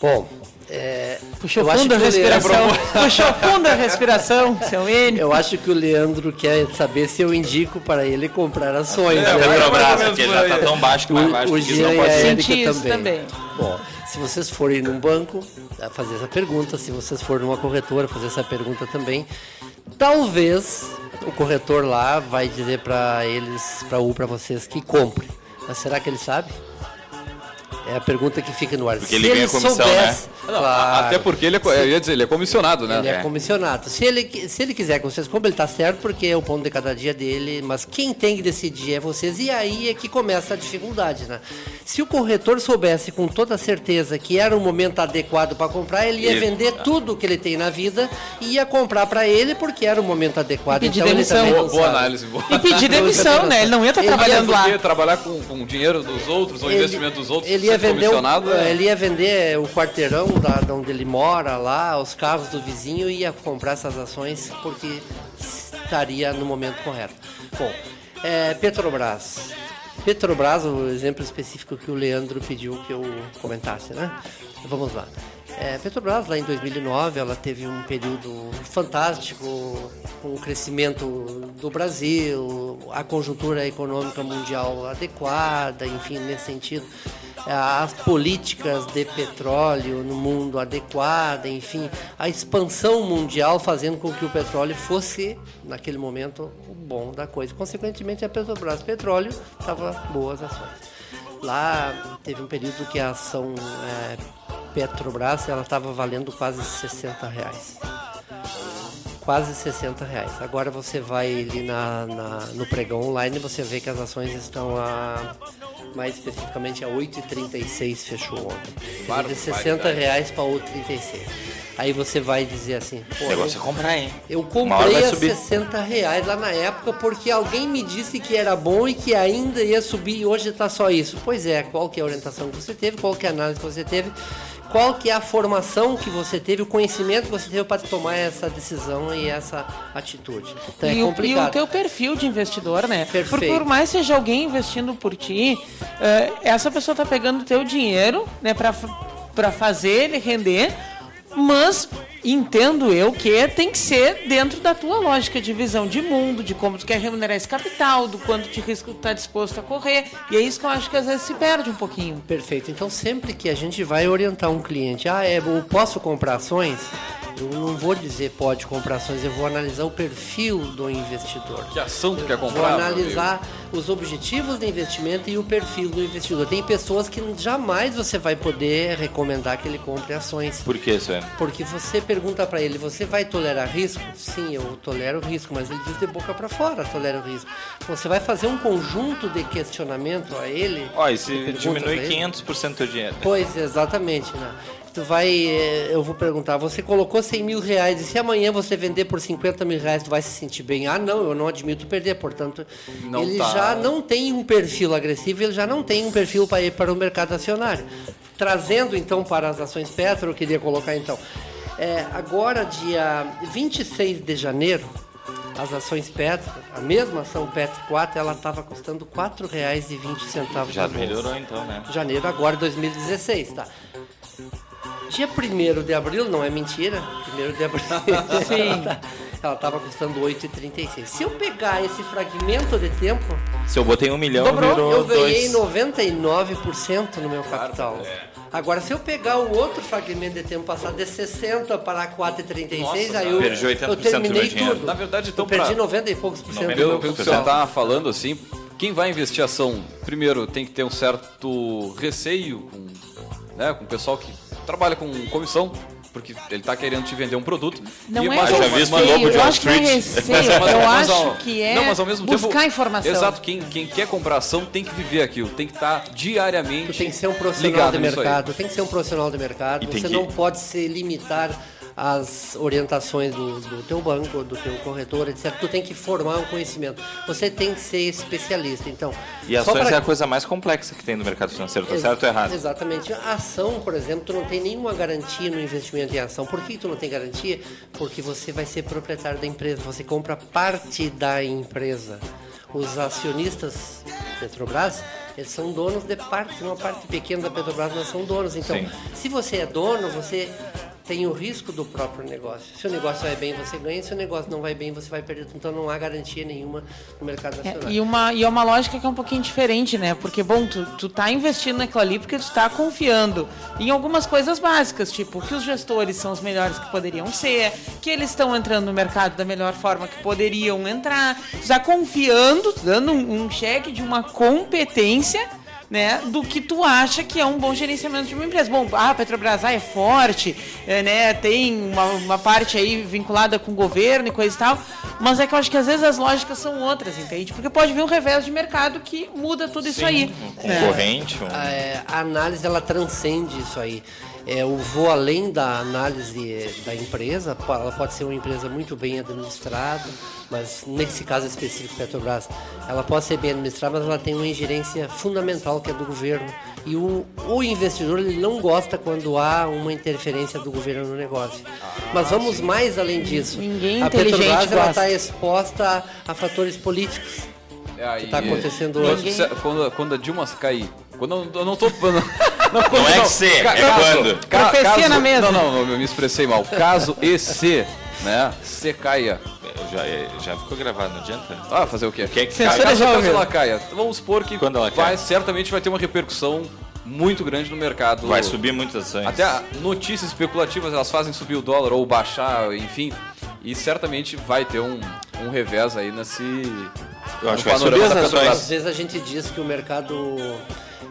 Bom, é, Puxou fundo a o respiração. Leandro- Puxou fundo a respiração, seu Enio. Eu acho que o Leandro quer saber se eu indico para ele comprar ações. É, né? o Petrobras, mais ou menos que por já aí. tá tão baixo que mais baixo o que Jean não pode a ser. Érica Senti isso também. também. Bom, se vocês forem num banco a fazer essa pergunta, se vocês forem numa corretora fazer essa pergunta também, talvez o corretor lá vai dizer para eles, para o para vocês que compre. Mas será que ele sabe? É a pergunta que fica no ar. Porque ele ganha comissão, né? Não, claro. Até porque ele é, ia dizer, ele é comissionado, né? Ele é comissionado. Se ele, se ele quiser com vocês, como ele tá certo, porque é o pão de cada dia dele, mas quem tem que decidir é vocês, e aí é que começa a dificuldade, né? Se o corretor soubesse com toda certeza que era o momento adequado para comprar, ele ia Ele- vender tudo que ele tem na vida e ia comprar para ele porque era o momento adequado. E pedir então demissão. Boa, boa análise, boa. E pedir demissão, né? Ele não ia estar Ele ia trabalhando lá. Porque trabalhar com, com o dinheiro dos outros, ou Ele- investimento dos outros, ele ia ser vender o, é- ele ia vender o quarteirão da, da onde ele mora lá, os carros do vizinho e ia comprar essas ações porque estaria no momento correto. Bom, é, Petrobras. Petrobras, o exemplo específico que o Leandro pediu que eu comentasse, né? Vamos lá. É, Petrobras, lá em 2009, ela teve um período fantástico, com o crescimento do Brasil, a conjuntura econômica mundial adequada, enfim, nesse sentido. As políticas de petróleo no mundo adequada, enfim, a expansão mundial fazendo com que o petróleo fosse, naquele momento, o bom da coisa. Consequentemente, a Petrobras Petróleo estava boas ações. Lá teve um período que a ação é, Petrobras ela estava valendo quase 60 reais. Quase 60 reais. Agora você vai ali na, na- no pregão online você vê que as ações estão a mais especificamente a 8,36 fechou ontem. Barbaridade. De 60 reais para 8,36. Aí você vai dizer assim, pô, negócio eu- é comprar, hein? eu comprei a subir. 60 reais lá na época porque alguém me disse que era bom e que ainda ia subir e hoje está só isso. Pois é, qual que é a orientação que você teve, qual que é a análise que você teve, qual que é a formação que você teve, o conhecimento que você teve para tomar essa decisão e essa atitude. Então e, é o, e complicado. o teu perfil de investidor, né? Por, Perfeito. por mais seja alguém investindo por ti, eh, essa pessoa tá pegando o teu dinheiro, né, pra fazer ele render, mas entendo eu que tem que ser dentro da tua lógica de visão de mundo, de como tu quer remunerar esse capital, do quanto de risco tu tá disposto a correr. E é isso que eu acho que às vezes se perde um pouquinho. Perfeito. Então, sempre que a gente vai orientar um cliente, ah, é, eu posso comprar ações? Eu não vou dizer pode comprar ações, eu vou analisar o perfil do investidor. Que ação tu quer Vou comprar? meu analisar os objetivos de investimento e o perfil do investidor. Tem pessoas que jamais você vai poder recomendar que ele compre ações. Por que, Suene? Porque você pergunta para ele, você vai tolerar risco? Sim, eu tolero risco, mas ele diz de boca para fora, tolero risco. Você vai fazer um conjunto de questionamento a ele. Ó, e se diminui pra ele. 500% do teu dinheiro? Pois, exatamente, né? Tu vai, eh, eu vou perguntar, você colocou 100 mil reais e se amanhã você vender por 50 mil reais, tu vai se sentir bem? Ah, não, eu não admito perder, portanto, Não ele tá. já não tem um perfil agressivo, ele já não tem um perfil para ir para o mercado acionário. Trazendo então para as ações Petro, eu queria colocar então, é, agora dia 26 de janeiro, as ações Petro, a mesma ação Petro 4, ela estava custando R$ 4,20 Já melhorou então, né? Janeiro agora 2016, tá? Dia 1 de abril, não é mentira, 1 de abril. Sim. Ela estava custando 8,36. Se eu pegar esse fragmento de tempo, Se eu botei um milhão, dobrou. virou Eu ganhei dois. 99% no meu capital. Agora, se eu pegar o outro fragmento de tempo, passar de 60 para 4,36, Nossa, aí eu, perdi 80% eu terminei tudo. Na verdade, então, eu perdi pra- 90 e poucos por cento. Pelo, do pelo meu que você capital. tá falando, assim, quem vai investir ação, primeiro tem que ter um certo receio com, né, com o pessoal que trabalha com comissão, porque ele tá querendo te vender um produto. Não e, é mas, já visto mesmo- o lobo de eu Wall é Street? Mas- eu mas ao- acho que é não, mas ao mesmo buscar tempo, informação. Exato, quem, quem quer comprar ação tem que viver aquilo, tem que estar diariamente Tu tem que ser um profissional ligado de mercado, tem que ser um profissional de mercado. E Você que- não pode se limitar às orientações do, do teu banco, do teu corretor, etc. Tu tem que formar um conhecimento. Você tem que ser especialista. Então, E ações pra- é a coisa mais complexa que tem no mercado financeiro, tá Ex- certo ou errado? Exatamente. A ação, por exemplo, tu não tem nenhuma garantia no investimento em ação. Por que tu não tem garantia? Porque você vai ser proprietário da empresa, você compra parte da empresa. Os acionistas Petrobras, eles são donos de parte, uma parte pequena da Petrobras, mas são donos. Então, Sim. se você é dono, você tem o risco do próprio negócio. Se o negócio vai bem, você ganha. Se o negócio não vai bem, você vai perder. Então, não há garantia nenhuma no mercado É, nacional. e, uma, e é uma lógica que é um pouquinho diferente, né? Porque, bom, tu, tu tá investindo naquilo ali porque tu tá confiando em algumas coisas básicas, tipo que os gestores são os melhores que poderiam ser, que eles estão entrando no mercado da melhor forma que poderiam entrar. Tu tá confiando, dando um, um cheque de uma competência né, do que tu acha que é um bom gerenciamento de uma empresa. Bom, ah, a Petrobras ah, é forte, é, né, tem uma, uma parte aí vinculada com o governo e coisa e tal, mas é que eu acho que às vezes as lógicas são outras, entende? Porque pode vir um revés de mercado que muda tudo isso aí. Um né? concorrente, um... a, é, a análise ela transcende isso aí. É, eu vou além da análise da empresa, ela pode ser uma empresa muito bem administrada, mas nesse caso específico Petrobras, ela pode ser bem administrada, mas ela tem uma ingerência fundamental que é do governo. E o, o investidor ele não gosta quando há uma interferência do governo no negócio. Mas vamos mais além disso. Ninguém a inteligente Petrobras está exposta a, a fatores políticos. É, aí, tá acontecendo quando, hoje. Quando, quando a Dilma cair. Quando eu, eu não tô. Não, não, quando- Não é que se, é quando. ca- Profecia caso- na mesa. Não, não, eu me expressei mal. Caso e se, né? Se caia. Já, já ficou gravado, não adianta? Ah, fazer o quê? Quem é que Caso, cai? caso, caso ela caia. Vamos supor que Quando ela vai, cai? certamente vai ter uma repercussão muito grande no mercado. Vai subir muitas ações. Até a- notícias especulativas elas fazem subir o dólar ou baixar, enfim. E certamente vai ter um, um revés aí nesse Eu acho que vai subir as Petrobras. Às vezes a gente diz que o mercado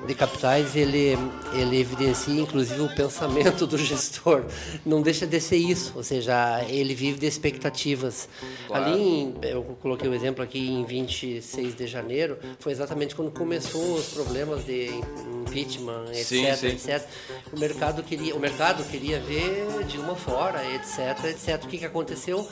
de capitais ele, ele evidencia inclusive o pensamento do gestor. Não deixa de ser isso, ou seja, ele vive de expectativas. Claro. Ali, em- eu coloquei o exemplo aqui em 26 de janeiro, foi exatamente quando começou os problemas de impeachment, etc, Sim, sim. etc. O mercado queria, o mercado queria ver Dilma fora, etc, etc. O que, que aconteceu?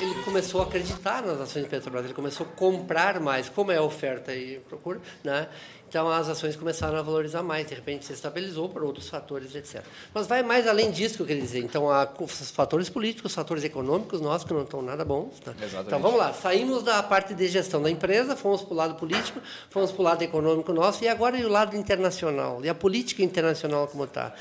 Ele começou a acreditar nas ações da Petrobras, ele começou a comprar mais, como é oferta e procura, né? Então as ações começaram a valorizar mais, de repente se estabilizou por outros fatores, etc. Mas vai mais além disso que eu queria dizer. Então há os fatores políticos, os fatores econômicos nossos que não estão nada bons. tá? Exatamente. Então vamos lá, saímos da parte de gestão da empresa, fomos para o lado político, fomos para o lado econômico nosso e agora e o lado internacional. E a política internacional como está?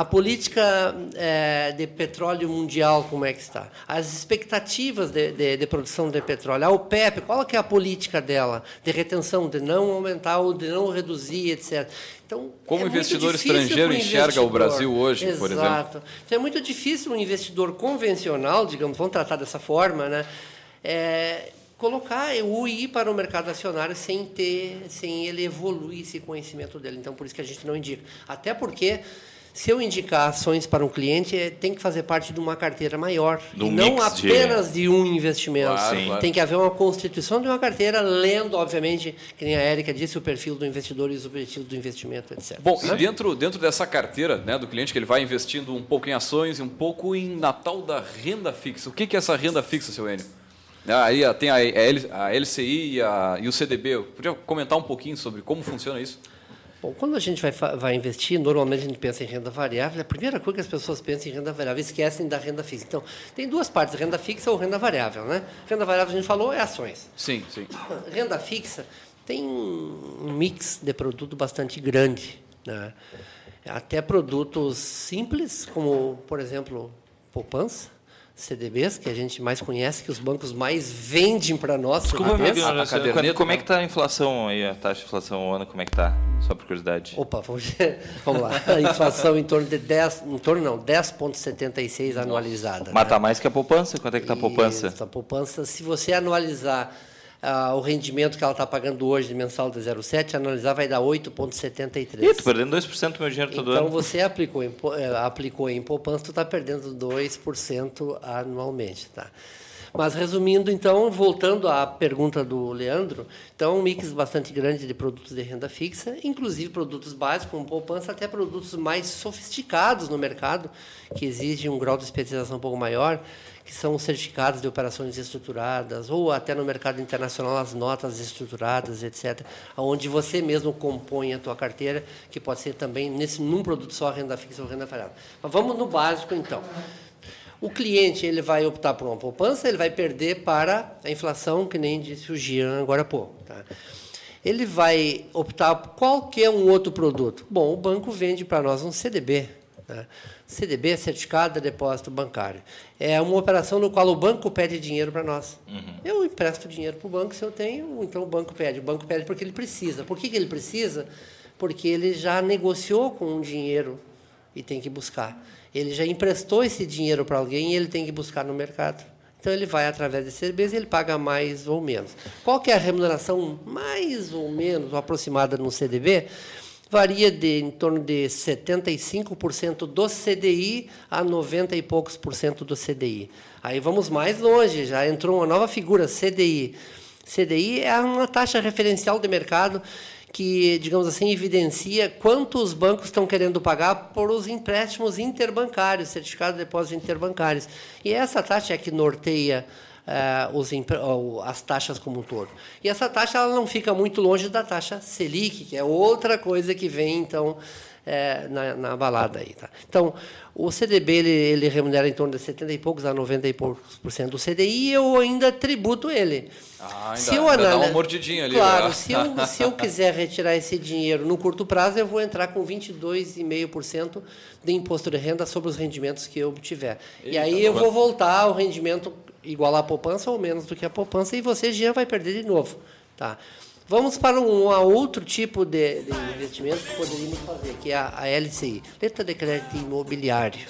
A política eh, de petróleo mundial, como é que está? As expectativas de, de- de produção de petróleo. A OPEP, qual é a política dela? De retenção, de não aumentar ou de não reduzir, etc. Então, Como é investidor estrangeiro enxerga o. Brasil hoje, por exemplo? Exato. Então, é muito difícil um investidor convencional, digamos, vamos tratar dessa forma, né? É, colocar o ir para o mercado acionário sem ter, sem ele evoluir esse conhecimento dele. Então, por isso que a gente não indica. Até porque se eu indicar ações para um cliente, é- tem que fazer parte de uma carteira maior. E não mix de- apenas de... um investimento. Claro, Sim. claro. Tem que haver uma constituição de uma carteira, lendo, obviamente, que nem a Érica disse, o perfil do investidor e os objetivos do investimento, etc. Bom, Né? e dentro, dentro dessa carteira né, do cliente, que ele vai investindo um pouco em ações e um pouco em Natal da renda fixa. O que, é essa renda fixa, seu Enio? Aí ah, tem a LCI e, a- e o CDB. Podia comentar um pouquinho sobre como funciona isso? Bom, quando a gente vai, vai investir, normalmente a gente pensa em renda variável. A primeira coisa que as pessoas pensam em renda variável, esquecem da renda fixa. Então, tem duas partes, renda fixa ou renda variável. Né? Renda variável, a gente falou, é ações. Sim, sim. Renda fixa tem um mix de produto bastante grande. Né? Até produtos simples, como, por exemplo, poupança, CDBs, que a gente mais conhece, que os bancos mais vendem para nós. Desculpa, CDBs. minha ignorância. Quando- como é que está a inflação aí, a taxa de inflação ano, como é que está? Só por curiosidade. Opa, vamos, vamos lá. A inflação em torno de 10, em torno não, 10,76 anualizada. Mata né? mais que a poupança? Quanto é que está a poupança? Isso, a poupança, se você anualizar ah, o rendimento que ela está pagando hoje de mensal de 0,7, analisar vai dar 8,73. Ih, tô perdendo 2% do meu dinheiro todo Então ano. você aplicou em, eh, aplicou em poupança, tu está perdendo 2% anualmente. Tá? Mas resumindo, então, voltando à pergunta do Leandro, então um mix bastante grande de produtos de renda fixa, inclusive produtos básicos, como poupança, até produtos mais sofisticados no mercado, que exigem um grau de especialização um pouco maior, que são os certificados de operações estruturadas, ou até no mercado internacional as notas estruturadas, etc., onde você mesmo compõe a tua carteira, que pode ser também nesse num produto só renda fixa ou renda variável. Mas vamos no básico então. O cliente ele vai optar por uma poupança, ele vai perder para a inflação, que nem disse o Gian agora há pouco. Tá? Ele vai optar por qualquer um outro produto. Bom, o banco vende para nós um CDB. Né? CDB é Certificado de Depósito Bancário. É uma operação no qual o banco pede dinheiro para nós. Eu empresto dinheiro para o banco se eu tenho, então o banco pede. O banco pede porque ele precisa. Por que, que ele precisa? Porque ele já negociou com um dinheiro e tem que buscar. Ele já emprestou esse dinheiro para alguém e ele tem que buscar no mercado. Então ele vai através de CDBs e ele paga mais ou menos. Qual que é a remuneração mais ou menos aproximada no CDB? Varia de em torno de 75% do CDI a 90 e poucos por cento do CDI. Aí vamos mais longe, já entrou uma nova figura, CDI. CDI é uma taxa referencial de mercado que, digamos assim, evidencia quanto os bancos estão querendo pagar por os empréstimos interbancários, certificados de depósitos interbancários. E essa taxa é que norteia ou as taxas como um todo. E essa taxa ela não fica muito longe da taxa Selic, que é outra coisa que vem, então, eh, na, na balada aí. Tá? Então, o CDB ele, ele remunera em torno de 70 e poucos a 90 e poucos por cento do CDI e eu ainda tributo ele. Ah, ainda- ainda dá uma mordidinha ali, Claro, né? se eu, se eu quiser retirar esse dinheiro no curto prazo, eu vou entrar com 22,5% de imposto de renda sobre os rendimentos que eu obtiver. e Eita, aí eu vou voltar ao rendimento igual à poupança ou menos do que a poupança e você já vai perder de novo. Tá? Vamos para um outro tipo de, de investimento que poderíamos fazer, que é a, a LCI, Letra de Crédito Imobiliário.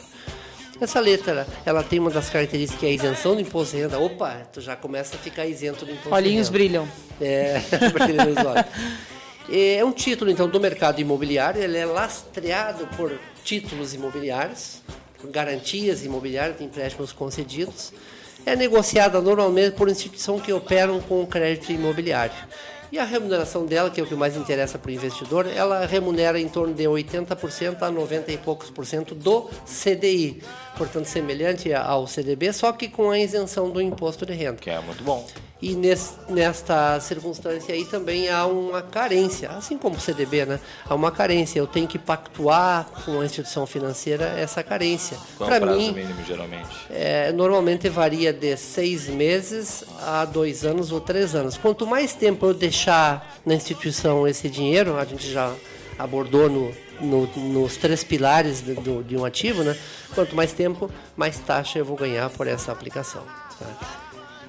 Essa letra, ela tem uma das características que é a isenção do imposto de renda. Opa, tu já começa a ficar isento do imposto Olhinhos de renda. brilham. É, olhos. É um título, então, do mercado imobiliário. Ele é lastreado por títulos imobiliários, por garantias imobiliárias de empréstimos concedidos. É negociada normalmente por instituição que operam com crédito imobiliário. E a remuneração dela, que é o que mais interessa para o investidor, ela remunera em torno de 80% a 90 e poucos por cento do CDI. Portanto, semelhante ao CDB, só que com a isenção do imposto de renda. Que é muito bom. E nesse, nesta circunstância aí também há uma carência, assim como o CDB, né? Há uma carência. Eu tenho que pactuar com a instituição financeira essa carência. Qual o Para prazo mim, mínimo, geralmente? é, normalmente varia de seis meses a dois anos ou três anos. Quanto mais tempo eu deixar na instituição esse dinheiro, a gente já abordou no, no- nos três pilares de, do- de um ativo, né? Quanto mais tempo, mais taxa eu vou ganhar por essa aplicação. tá?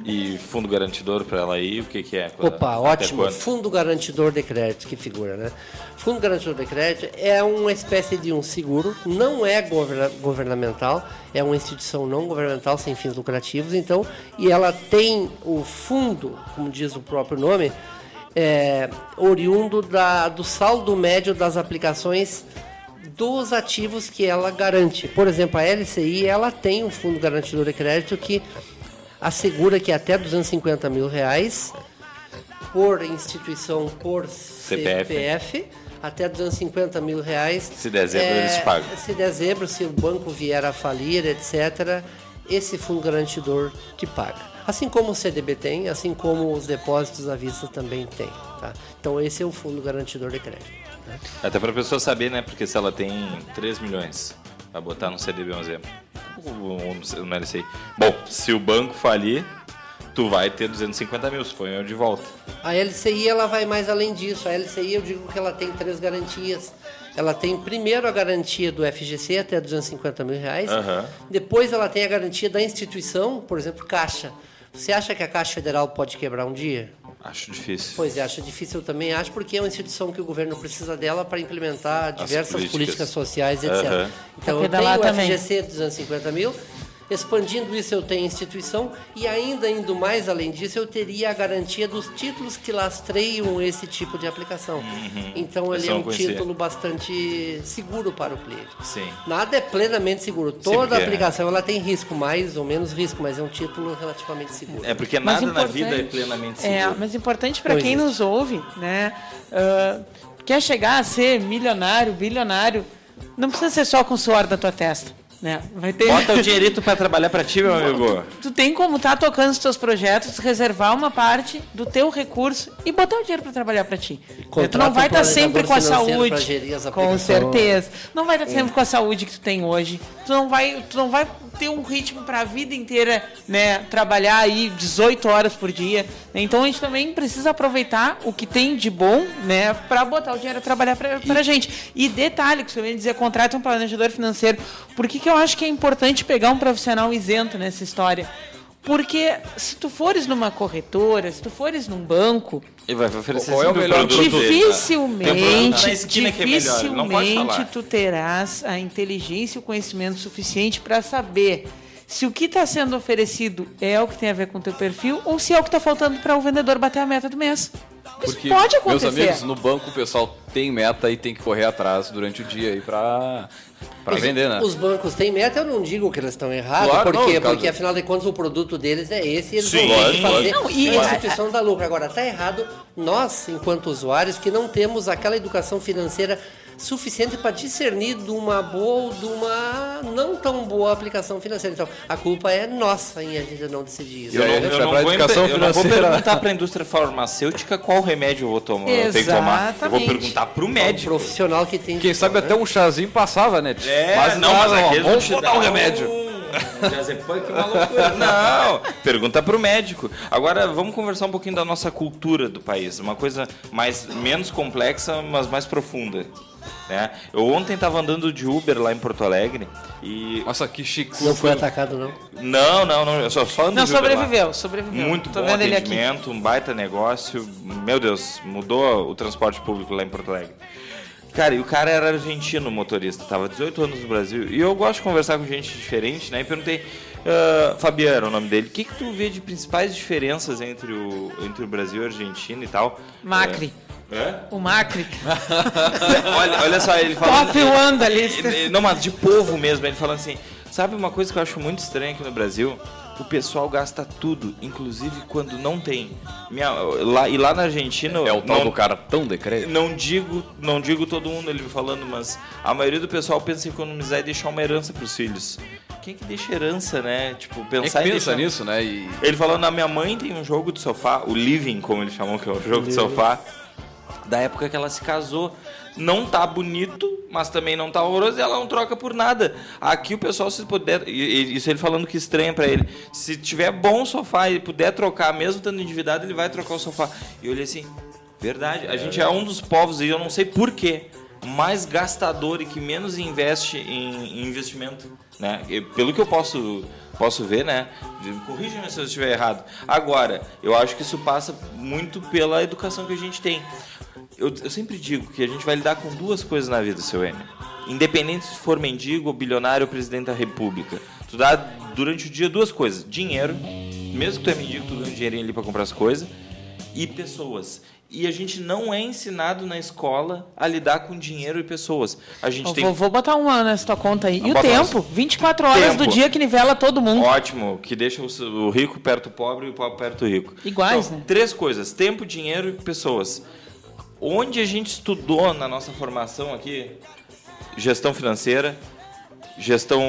E fundo garantidor para ela aí, o que, que é? Opa, Até ótimo. quando? Fundo garantidor de crédito, que figura, né? Fundo garantidor de crédito é uma espécie de um seguro, não é governa- governamental, é uma instituição não governamental sem fins lucrativos, então, e ela tem o fundo, como diz o próprio nome, é, oriundo da, do saldo médio das aplicações dos ativos que ela garante. Por exemplo, a LCI ela tem um fundo garantidor de crédito que assegura que até 250 mil reais por instituição, por CPF. CPF, até 250 mil reais. Se der zebra, eles pagam. Se der zebra, se o banco vier a falir, etc., esse fundo garantidor que paga. Assim como o CDB tem, assim como os depósitos à vista também tem. Tá? Então esse é o fundo garantidor de crédito. tá? Até para a pessoa saber, né? Porque se ela tem 3 milhões, vai botar no CDB um exemplo. Ou no LCI. Bom, se o banco falir, tu vai ter 250 mil, se for eu de volta. A LCI ela vai mais além disso. A LCI eu digo que ela tem três garantias. Ela tem primeiro a garantia do FGC até 250 mil reais. Aham. Depois ela tem a garantia da instituição, por exemplo, Caixa. Você acha que a Caixa Federal pode quebrar um dia? Acho difícil. Pois é, acho difícil eu também, acho, porque é uma instituição que o governo precisa dela para implementar diversas políticas. políticas. sociais, etc. Aham. Então Pra eu tenho o também. FGC 250 mil, expandindo isso eu tenho instituição e ainda indo mais além disso eu teria a garantia dos títulos que lastreiam esse tipo de aplicação. Então Uhum. Esse ele é um conhecia. título bastante seguro para o cliente. Sim. Nada é plenamente seguro. Toda porque- aplicação ela tem risco, mais ou menos risco, mas é um título relativamente seguro. É porque Mas nada na vida é plenamente seguro. É, mas importante para quem existe. nos ouve, né? ah, quer chegar a ser milionário, bilionário, não precisa ser só com o suor da tua testa, né? Vai ter Bota o dinheirito para trabalhar para ti, meu amigo. Tu tem como estar tocando os teus projetos, reservar uma parte do teu recurso e botar o dinheiro para trabalhar para ti. Tu não vai estar sempre com a saúde, com certeza. Não vai estar sempre com a saúde que tu tem hoje. Tu não vai, tu não vai ter um ritmo para a vida inteira, né, trabalhar aí 18 horas por dia. Então a gente também precisa aproveitar o que tem de bom, né, para botar o dinheiro a trabalhar para pra gente. E detalhe, que você vem dizer, contrata um planejador financeiro. Por que, que eu acho que é importante pegar um profissional isento nessa história? Porque se tu fores numa corretora, se tu fores num banco, E vai oferecer Qual é o melhor produto dele, produto dificilmente, que é dificilmente tu terás a inteligência e o conhecimento suficiente para saber se o que está sendo oferecido é o que tem a ver com o teu perfil ou se é o que está faltando para o vendedor bater a meta do mês. Isso Porque, pode meus acontecer. amigos, no banco o pessoal tem meta e tem que correr atrás durante o dia aí pra, pra Os- vender, né? Os bancos têm meta, eu não digo que eles estão errados, Claro, porque, não, porque afafinal de contas o produto deles é esse e eles Sim, vão ter lógico, que fazer lógico. Não, e- a instituição da lucro. Agora, está errado nós, enquanto usuários, que não temos aquela educação financeira suficiente para discernir de uma boa ou de uma não tão boa aplicação financeira. Então, a culpa é nossa em a gente não decidir isso. Eu não, aí, eu não vou, educação eu não vou perguntar para a indústria farmacêutica qual remédio eu vou tomar. Eu tenho que tomar. Eu vou perguntar para o É um médico. profissional que tem Quem sabe até um chazinho passava, né? É, Mas não, mas aquele vamos te botar um remédio. um diazepam que é uma loucura. Não, pergunta pro médico. Agora vamos conversar um pouquinho da nossa cultura do país, uma coisa mais menos complexa, mas mais profunda. Né? Eu ontem estava andando de Uber lá em Porto Alegre e Nossa, que chique. Não foi atacado, não. não, não, não, eu só, só ando Não, de Uber lá. sobreviveu, sobreviveu. Muito Tô bom vendo atendimento, um baita negócio. Meu Deus, mudou o transporte público lá em Porto Alegre. Cara, e o cara era argentino, o motorista, tava 18 anos no Brasil. E eu gosto de conversar com gente diferente, né? E perguntei, ah, Fabiano, o nome dele, o que, que tu vê de principais diferenças entre o, entre o Brasil e a Argentina e tal? Macri. É? É? O Macri. olha, olha só, ele falando. Top one da lista. Ele- Não, mas de povo mesmo, ele falando assim. Sabe uma coisa que eu acho muito estranha aqui no Brasil? O pessoal gasta tudo, inclusive quando não tem. Minha, lá, e lá na Argentina. É o tal não- do cartão de crédito. Não digo, não digo todo mundo ele me falando, mas a maioria do pessoal pensa em economizar e deixar uma herança pros filhos. Quem que deixa herança, né? Tipo, Quem é pensar pensa deixar... nisso, né? E Ele falando, a minha mãe tem um jogo de sofá, o Living, como ele chamou, que é o jogo de sofá, da época que ela se casou. Não tá bonito, mas também não tá horroroso e ela não troca por nada. Aqui o pessoal, se puder. Isso ele falando que estranha pra ele. Se tiver bom sofá e puder trocar, mesmo estando endividado, ele vai trocar o sofá. E eu olhei assim, verdade. A gente é um dos povos, e eu não sei porquê, mais gastador e que menos investe em, em investimento. Né? Pelo que eu posso, posso ver, né? Corrija-me se eu estiver errado. Agora, eu acho que isso passa muito pela educação que a gente tem. Eu, eu sempre digo que a gente vai lidar com duas coisas na vida, seu Enio. Independente se for mendigo, bilionário ou presidente da república. Tu dá durante o dia duas coisas. Dinheiro, mesmo que tu é mendigo, tu ganha um dinheirinho ali pra comprar as coisas. E pessoas. E a gente não é ensinado na escola a lidar com dinheiro e pessoas. A gente Eu tem vou, vou botar uma nessa tua conta aí. E o tempo? 24 horas do Tempo. dia que nivela todo mundo. Ótimo, que deixa o, o rico perto do pobre e o pobre perto do rico. Iguais, Então, né? Três coisas: tempo, dinheiro e pessoas. Onde a gente estudou na nossa formação aqui gestão financeira, gestão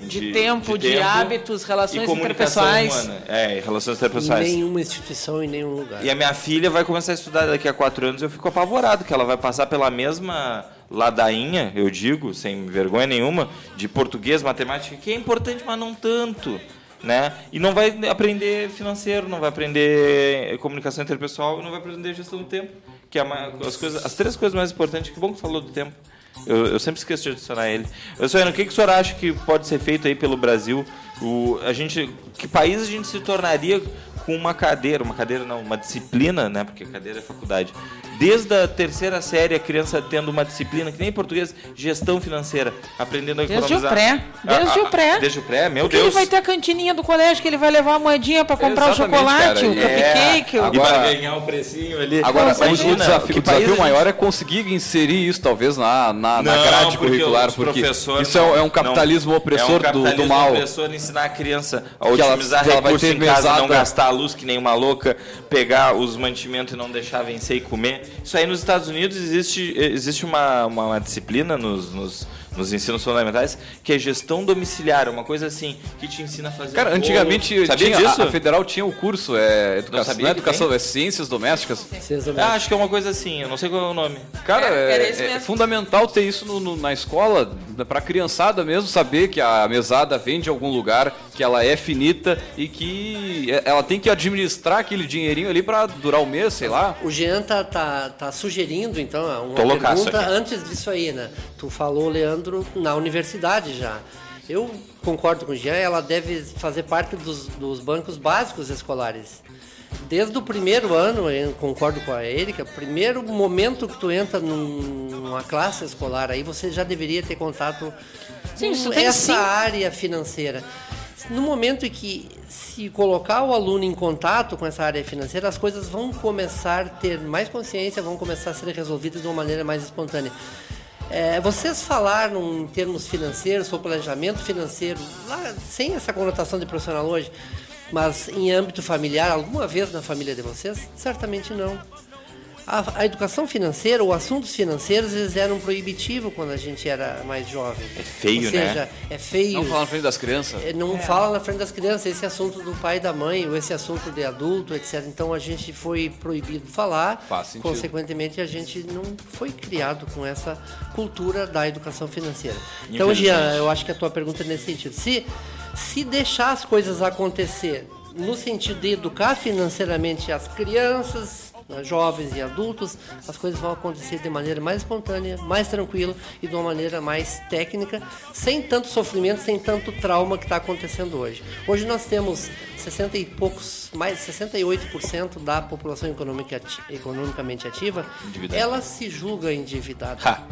de, De tempo, de hábitos, relações e comunicação interpessoais. humana. É, e relações Em interpessoais. nenhuma instituição, em nenhum lugar. E a minha filha vai começar a estudar daqui a quatro anos. Eu fico apavorado que ela vai passar pela mesma ladainha, eu digo, sem vergonha nenhuma, de português, matemática, que é importante, mas não tanto. Né? E não vai aprender financeiro, não vai aprender comunicação interpessoal, e não vai aprender gestão do tempo, que é as, coisas, as três coisas mais importantes. Que bom que falou do tempo. Eu, eu sempre esqueço de adicionar ele. Eu sou o que, que o senhor acha que pode ser feito aí pelo Brasil? O, a gente, que país a gente se tornaria com uma cadeira, uma cadeira não, uma disciplina, né? Porque cadeira é faculdade. Desde a terceira série, a criança tendo uma disciplina, que nem em português, gestão financeira, aprendendo a Desde o economizar. pré. Desde Ah, o pré. ah, Desde o pré, meu Porque Deus. ele vai ter a cantininha do colégio que ele vai levar a moedinha pra comprar Exatamente, o chocolate, cara. o É. cupcake. o- E Agora- vai ganhar o precinho ali. Agora, Mas o- o imagina, desafio, que o desafio país a gente- maior é conseguir inserir isso, talvez, na, na, na Não, grade porque curricular, porque isso é, um- é um não- capitalismo não. opressor é um do- capitalismo do, mal. opressor ensinar a criança a Que ela- otimizar que ela vai recursos ter em casa, não gastar luz que nem uma louca, pegar os mantimentos e não deixar vencer e comer. Isso aí nos Estados Unidos existe, existe uma, uma, uma disciplina nos, nos, nos ensinos fundamentais que é gestão domiciliar, uma coisa assim, que te ensina a fazer Cara, bolo. antigamente Sabia tinha, disso? a, a Federal tinha o curso, é, educação, sabia não é educação, é ciências domésticas. Ah, acho que é uma coisa assim, eu não sei qual é o nome. Cara, É, é, é fundamental ter isso no- no- na escola, pra criançada mesmo, saber que a mesada vem de algum lugar, que ela é finita e que é- ela tem que administrar aquele dinheirinho ali pra durar o mês, sei lá. O Jean tá, tá, tá sugerindo, então, uma Tô pergunta antes disso aí, né? Tu falou, Leandro, na universidade já. Eu concordo com o Jean, ela deve fazer parte dos, dos bancos básicos escolares. Desde o primeiro ano, eu concordo com a Erika, primeiro momento que tu entra num- numa classe escolar, aí você já deveria ter contato Sim, com essa sim. área financeira. No momento em que se colocar o aluno em contato com essa área financeira, as coisas vão começar a ter mais consciência, vão começar a ser resolvidas de uma maneira mais espontânea. É, vocês falaram em termos financeiros, sobre planejamento financeiro, lá, sem essa conotação de profissional hoje, mas em âmbito familiar, alguma vez na família de vocês? Certamente não. A, a educação financeira, ou assuntos financeiros, eles eram proibitivos quando a gente era mais jovem. É feio, ou seja, né? É feio. Não falar na frente das crianças. É, Não fala na frente das crianças esse assunto do pai e da mãe, ou esse assunto de adulto, etc. Então a gente foi proibido de falar. Faz sentido. Consequentemente, a gente não foi criado com essa cultura da educação financeira. Então. Jean, eu acho que a tua pergunta é nesse sentido. Se, se deixar as coisas acontecer no sentido de educar financeiramente as crianças né, jovens e adultos, as coisas vão acontecer de maneira mais espontânea, mais tranquila e de uma maneira mais técnica, sem tanto sofrimento, sem tanto trauma que está acontecendo hoje. Hoje nós temos 60 e poucos, mais 68% da população econômica economicamente ativa, Endividada. ela se julga endividada.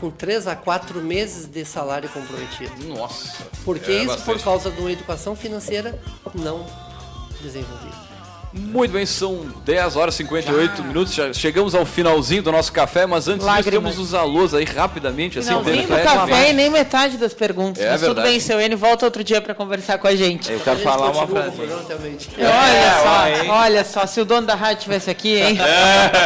Com 3 a 4 meses de salário comprometido. Nossa. Porque É isso bastante. por causa de uma educação financeira não desenvolvida. Muito bem, são 10 horas e 58 minutos. Já chegamos ao finalzinho do nosso café, mas antes disso Lágrimas. temos os alôs aí rapidamente. Assim, Finalzinho do brevemente. café e nem metade das perguntas. É Mas tudo verdade. bem, seu N, volta outro dia para conversar com a gente. Eu quero falar uma frase. Olha só, hein? olha só, se o dono da rádio estivesse aqui, hein?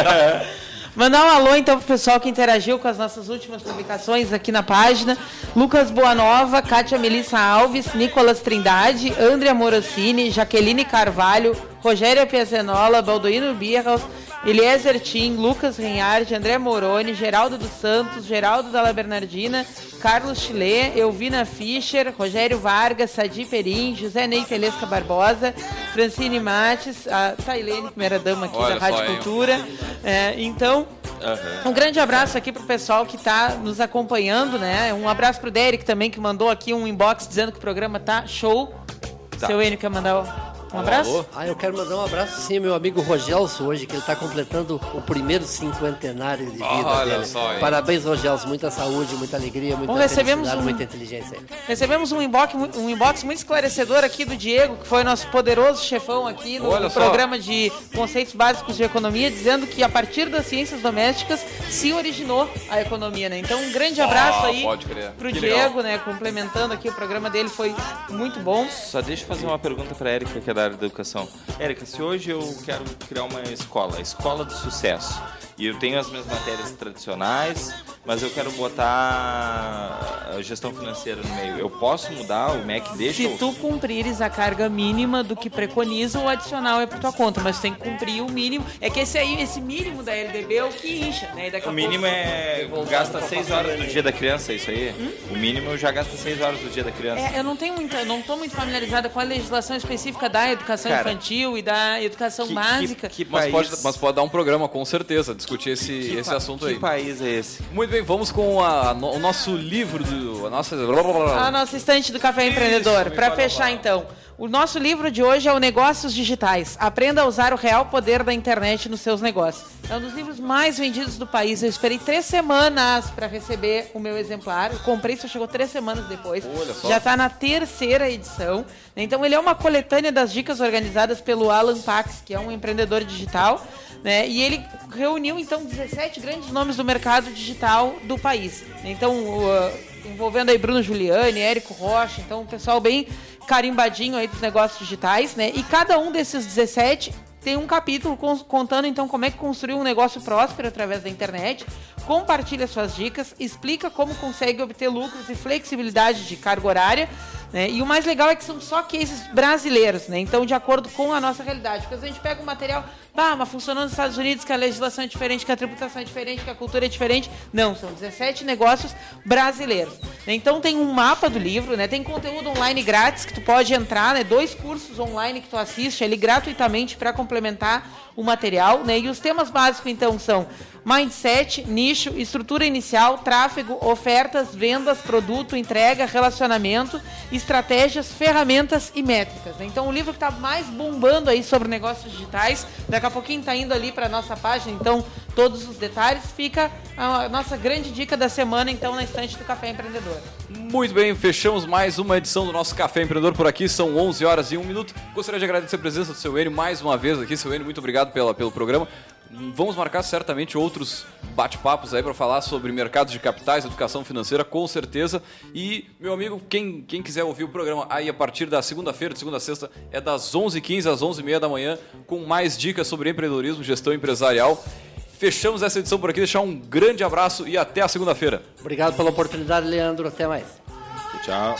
Mandar um alô então pro pessoal que interagiu com as nossas últimas publicações aqui na página. Lucas Boanova, Kátia Melissa Alves, Nicolas Trindade, Andrea Morosini, Jaqueline Carvalho, Rogério Piazenola, Baldoino Birros, Eliezer Tim, Lucas Reinhardt, André Moroni, Geraldo dos Santos, Geraldo Dalla Bernardina, Carlos Chile, Elvina Fischer, Rogério Vargas, Sadi Perim, José Ney Telesca Barbosa, Francine Mates, a Tailene, primeira dama aqui Olha da Rádio? Cultura. É, então, um grande abraço aqui pro pessoal que está nos acompanhando, né? Um abraço pro Derek também, que mandou aqui um inbox dizendo que o programa tá show. Tá. Seu Enio quer mandar um abraço? Ah, eu quero mandar um abraço sim ao meu amigo Rogelso hoje, que ele está completando o primeiro cinquentenário de vida Olha dele. só, hein? Parabéns, Rogelso. Muita saúde, muita alegria, muita Bom, recebemos um- muita inteligência. Recebemos um inbox, um inbox muito esclarecedor aqui do Diego, que foi nosso poderoso chefão aqui no Olha só. programa de conceitos básicos de economia, dizendo que a partir das ciências domésticas se originou a economia, né? Então, um grande abraço Ah, aí pode crer. pro Que Diego, né? Complementando aqui o programa dele, foi muito bom. Só deixa eu fazer uma pergunta para Érica, que é da área da educação. Érica, se hoje eu quero criar uma escola, a escola do sucesso, e eu tenho as minhas matérias tradicionais, mas eu quero botar a gestão financeira no meio, eu posso mudar? O MEC deixa? Se tu cumprires a carga mínima do que preconiza, o adicional é por tua conta, mas tu tem que cumprir o mínimo. É que esse aí, esse mínimo da LDB é o que incha, né? O mínimo é. Gasta 6 horas do dia da criança, é isso aí? O mínimo já gasta 6 horas do dia da criança. É, eu não tenho muita, eu não tô muito familiarizada com a legislação específica da educação Cara, infantil e da educação básica. Mas pode, mas pode dar um programa, com certeza, discutir esse, esse pa- assunto que aí. país é esse? Muito bem, vamos com a- o nosso livro, do, a nossa... A nossa estante do Café Empreendedor. Para fechar, então. O nosso livro de hoje é o Negócios Digitais. Aprenda a usar o real poder da internet nos seus negócios. É um dos livros mais vendidos do país. Eu esperei três semanas para receber o meu exemplar. Eu comprei, só chegou três semanas depois. Já está na terceira edição. Então, ele é uma coletânea das dicas organizadas pelo Alan Pax, que é um empreendedor digital. Né? E ele reuniu, então, 17 grandes nomes do mercado digital do país. Então, o, envolvendo aí Bruno Giuliani, Érico Rocha, então um pessoal bem carimbadinho aí dos negócios digitais, né? E cada um desses 17 tem um capítulo con- contando então como é que construiu um negócio próspero através da internet, compartilha suas dicas, explica como consegue obter lucros e flexibilidade de carga horária, né? E o mais legal é que são só cases brasileiros, né? Então, de acordo com a nossa realidade. Porque às vezes a gente pega um material, ah, mas funcionando nos Estados Unidos, que a legislação é diferente, que a tributação é diferente, que a cultura é diferente. Não, são 17 negócios brasileiros. Então tem um mapa do livro, né? Tem conteúdo online grátis que tu pode entrar, né? Dois cursos online que tu assiste ali gratuitamente para complementar o material, né? E os temas básicos então são mindset, nicho, estrutura inicial, tráfego, ofertas, vendas, produto, entrega, relacionamento, estratégias, ferramentas e métricas. Então o livro que está mais bombando aí sobre negócios digitais, daqui a pouquinho está indo ali para nossa página, então todos os detalhes, fica a nossa grande dica da semana então na estante do Café Empreendedor. Muito bem, fechamos mais uma edição do nosso Café Empreendedor por aqui, são 11 horas e 1 minuto. Gostaria de agradecer a presença do seu Enio mais uma vez aqui. Seu Enio, muito obrigado pela, pelo programa. Vamos marcar certamente outros bate-papos aí para falar sobre mercados de capitais, educação financeira, com certeza. E, meu amigo, quem, quem quiser ouvir o programa aí a partir da segunda-feira, de segunda a sexta, é das 11h15 às 11h30 da manhã, com mais dicas sobre empreendedorismo, gestão empresarial. Fechamos essa edição por aqui, deixar um grande abraço e até a segunda-feira. Obrigado pela oportunidade, Leandro. Até mais. Tchau.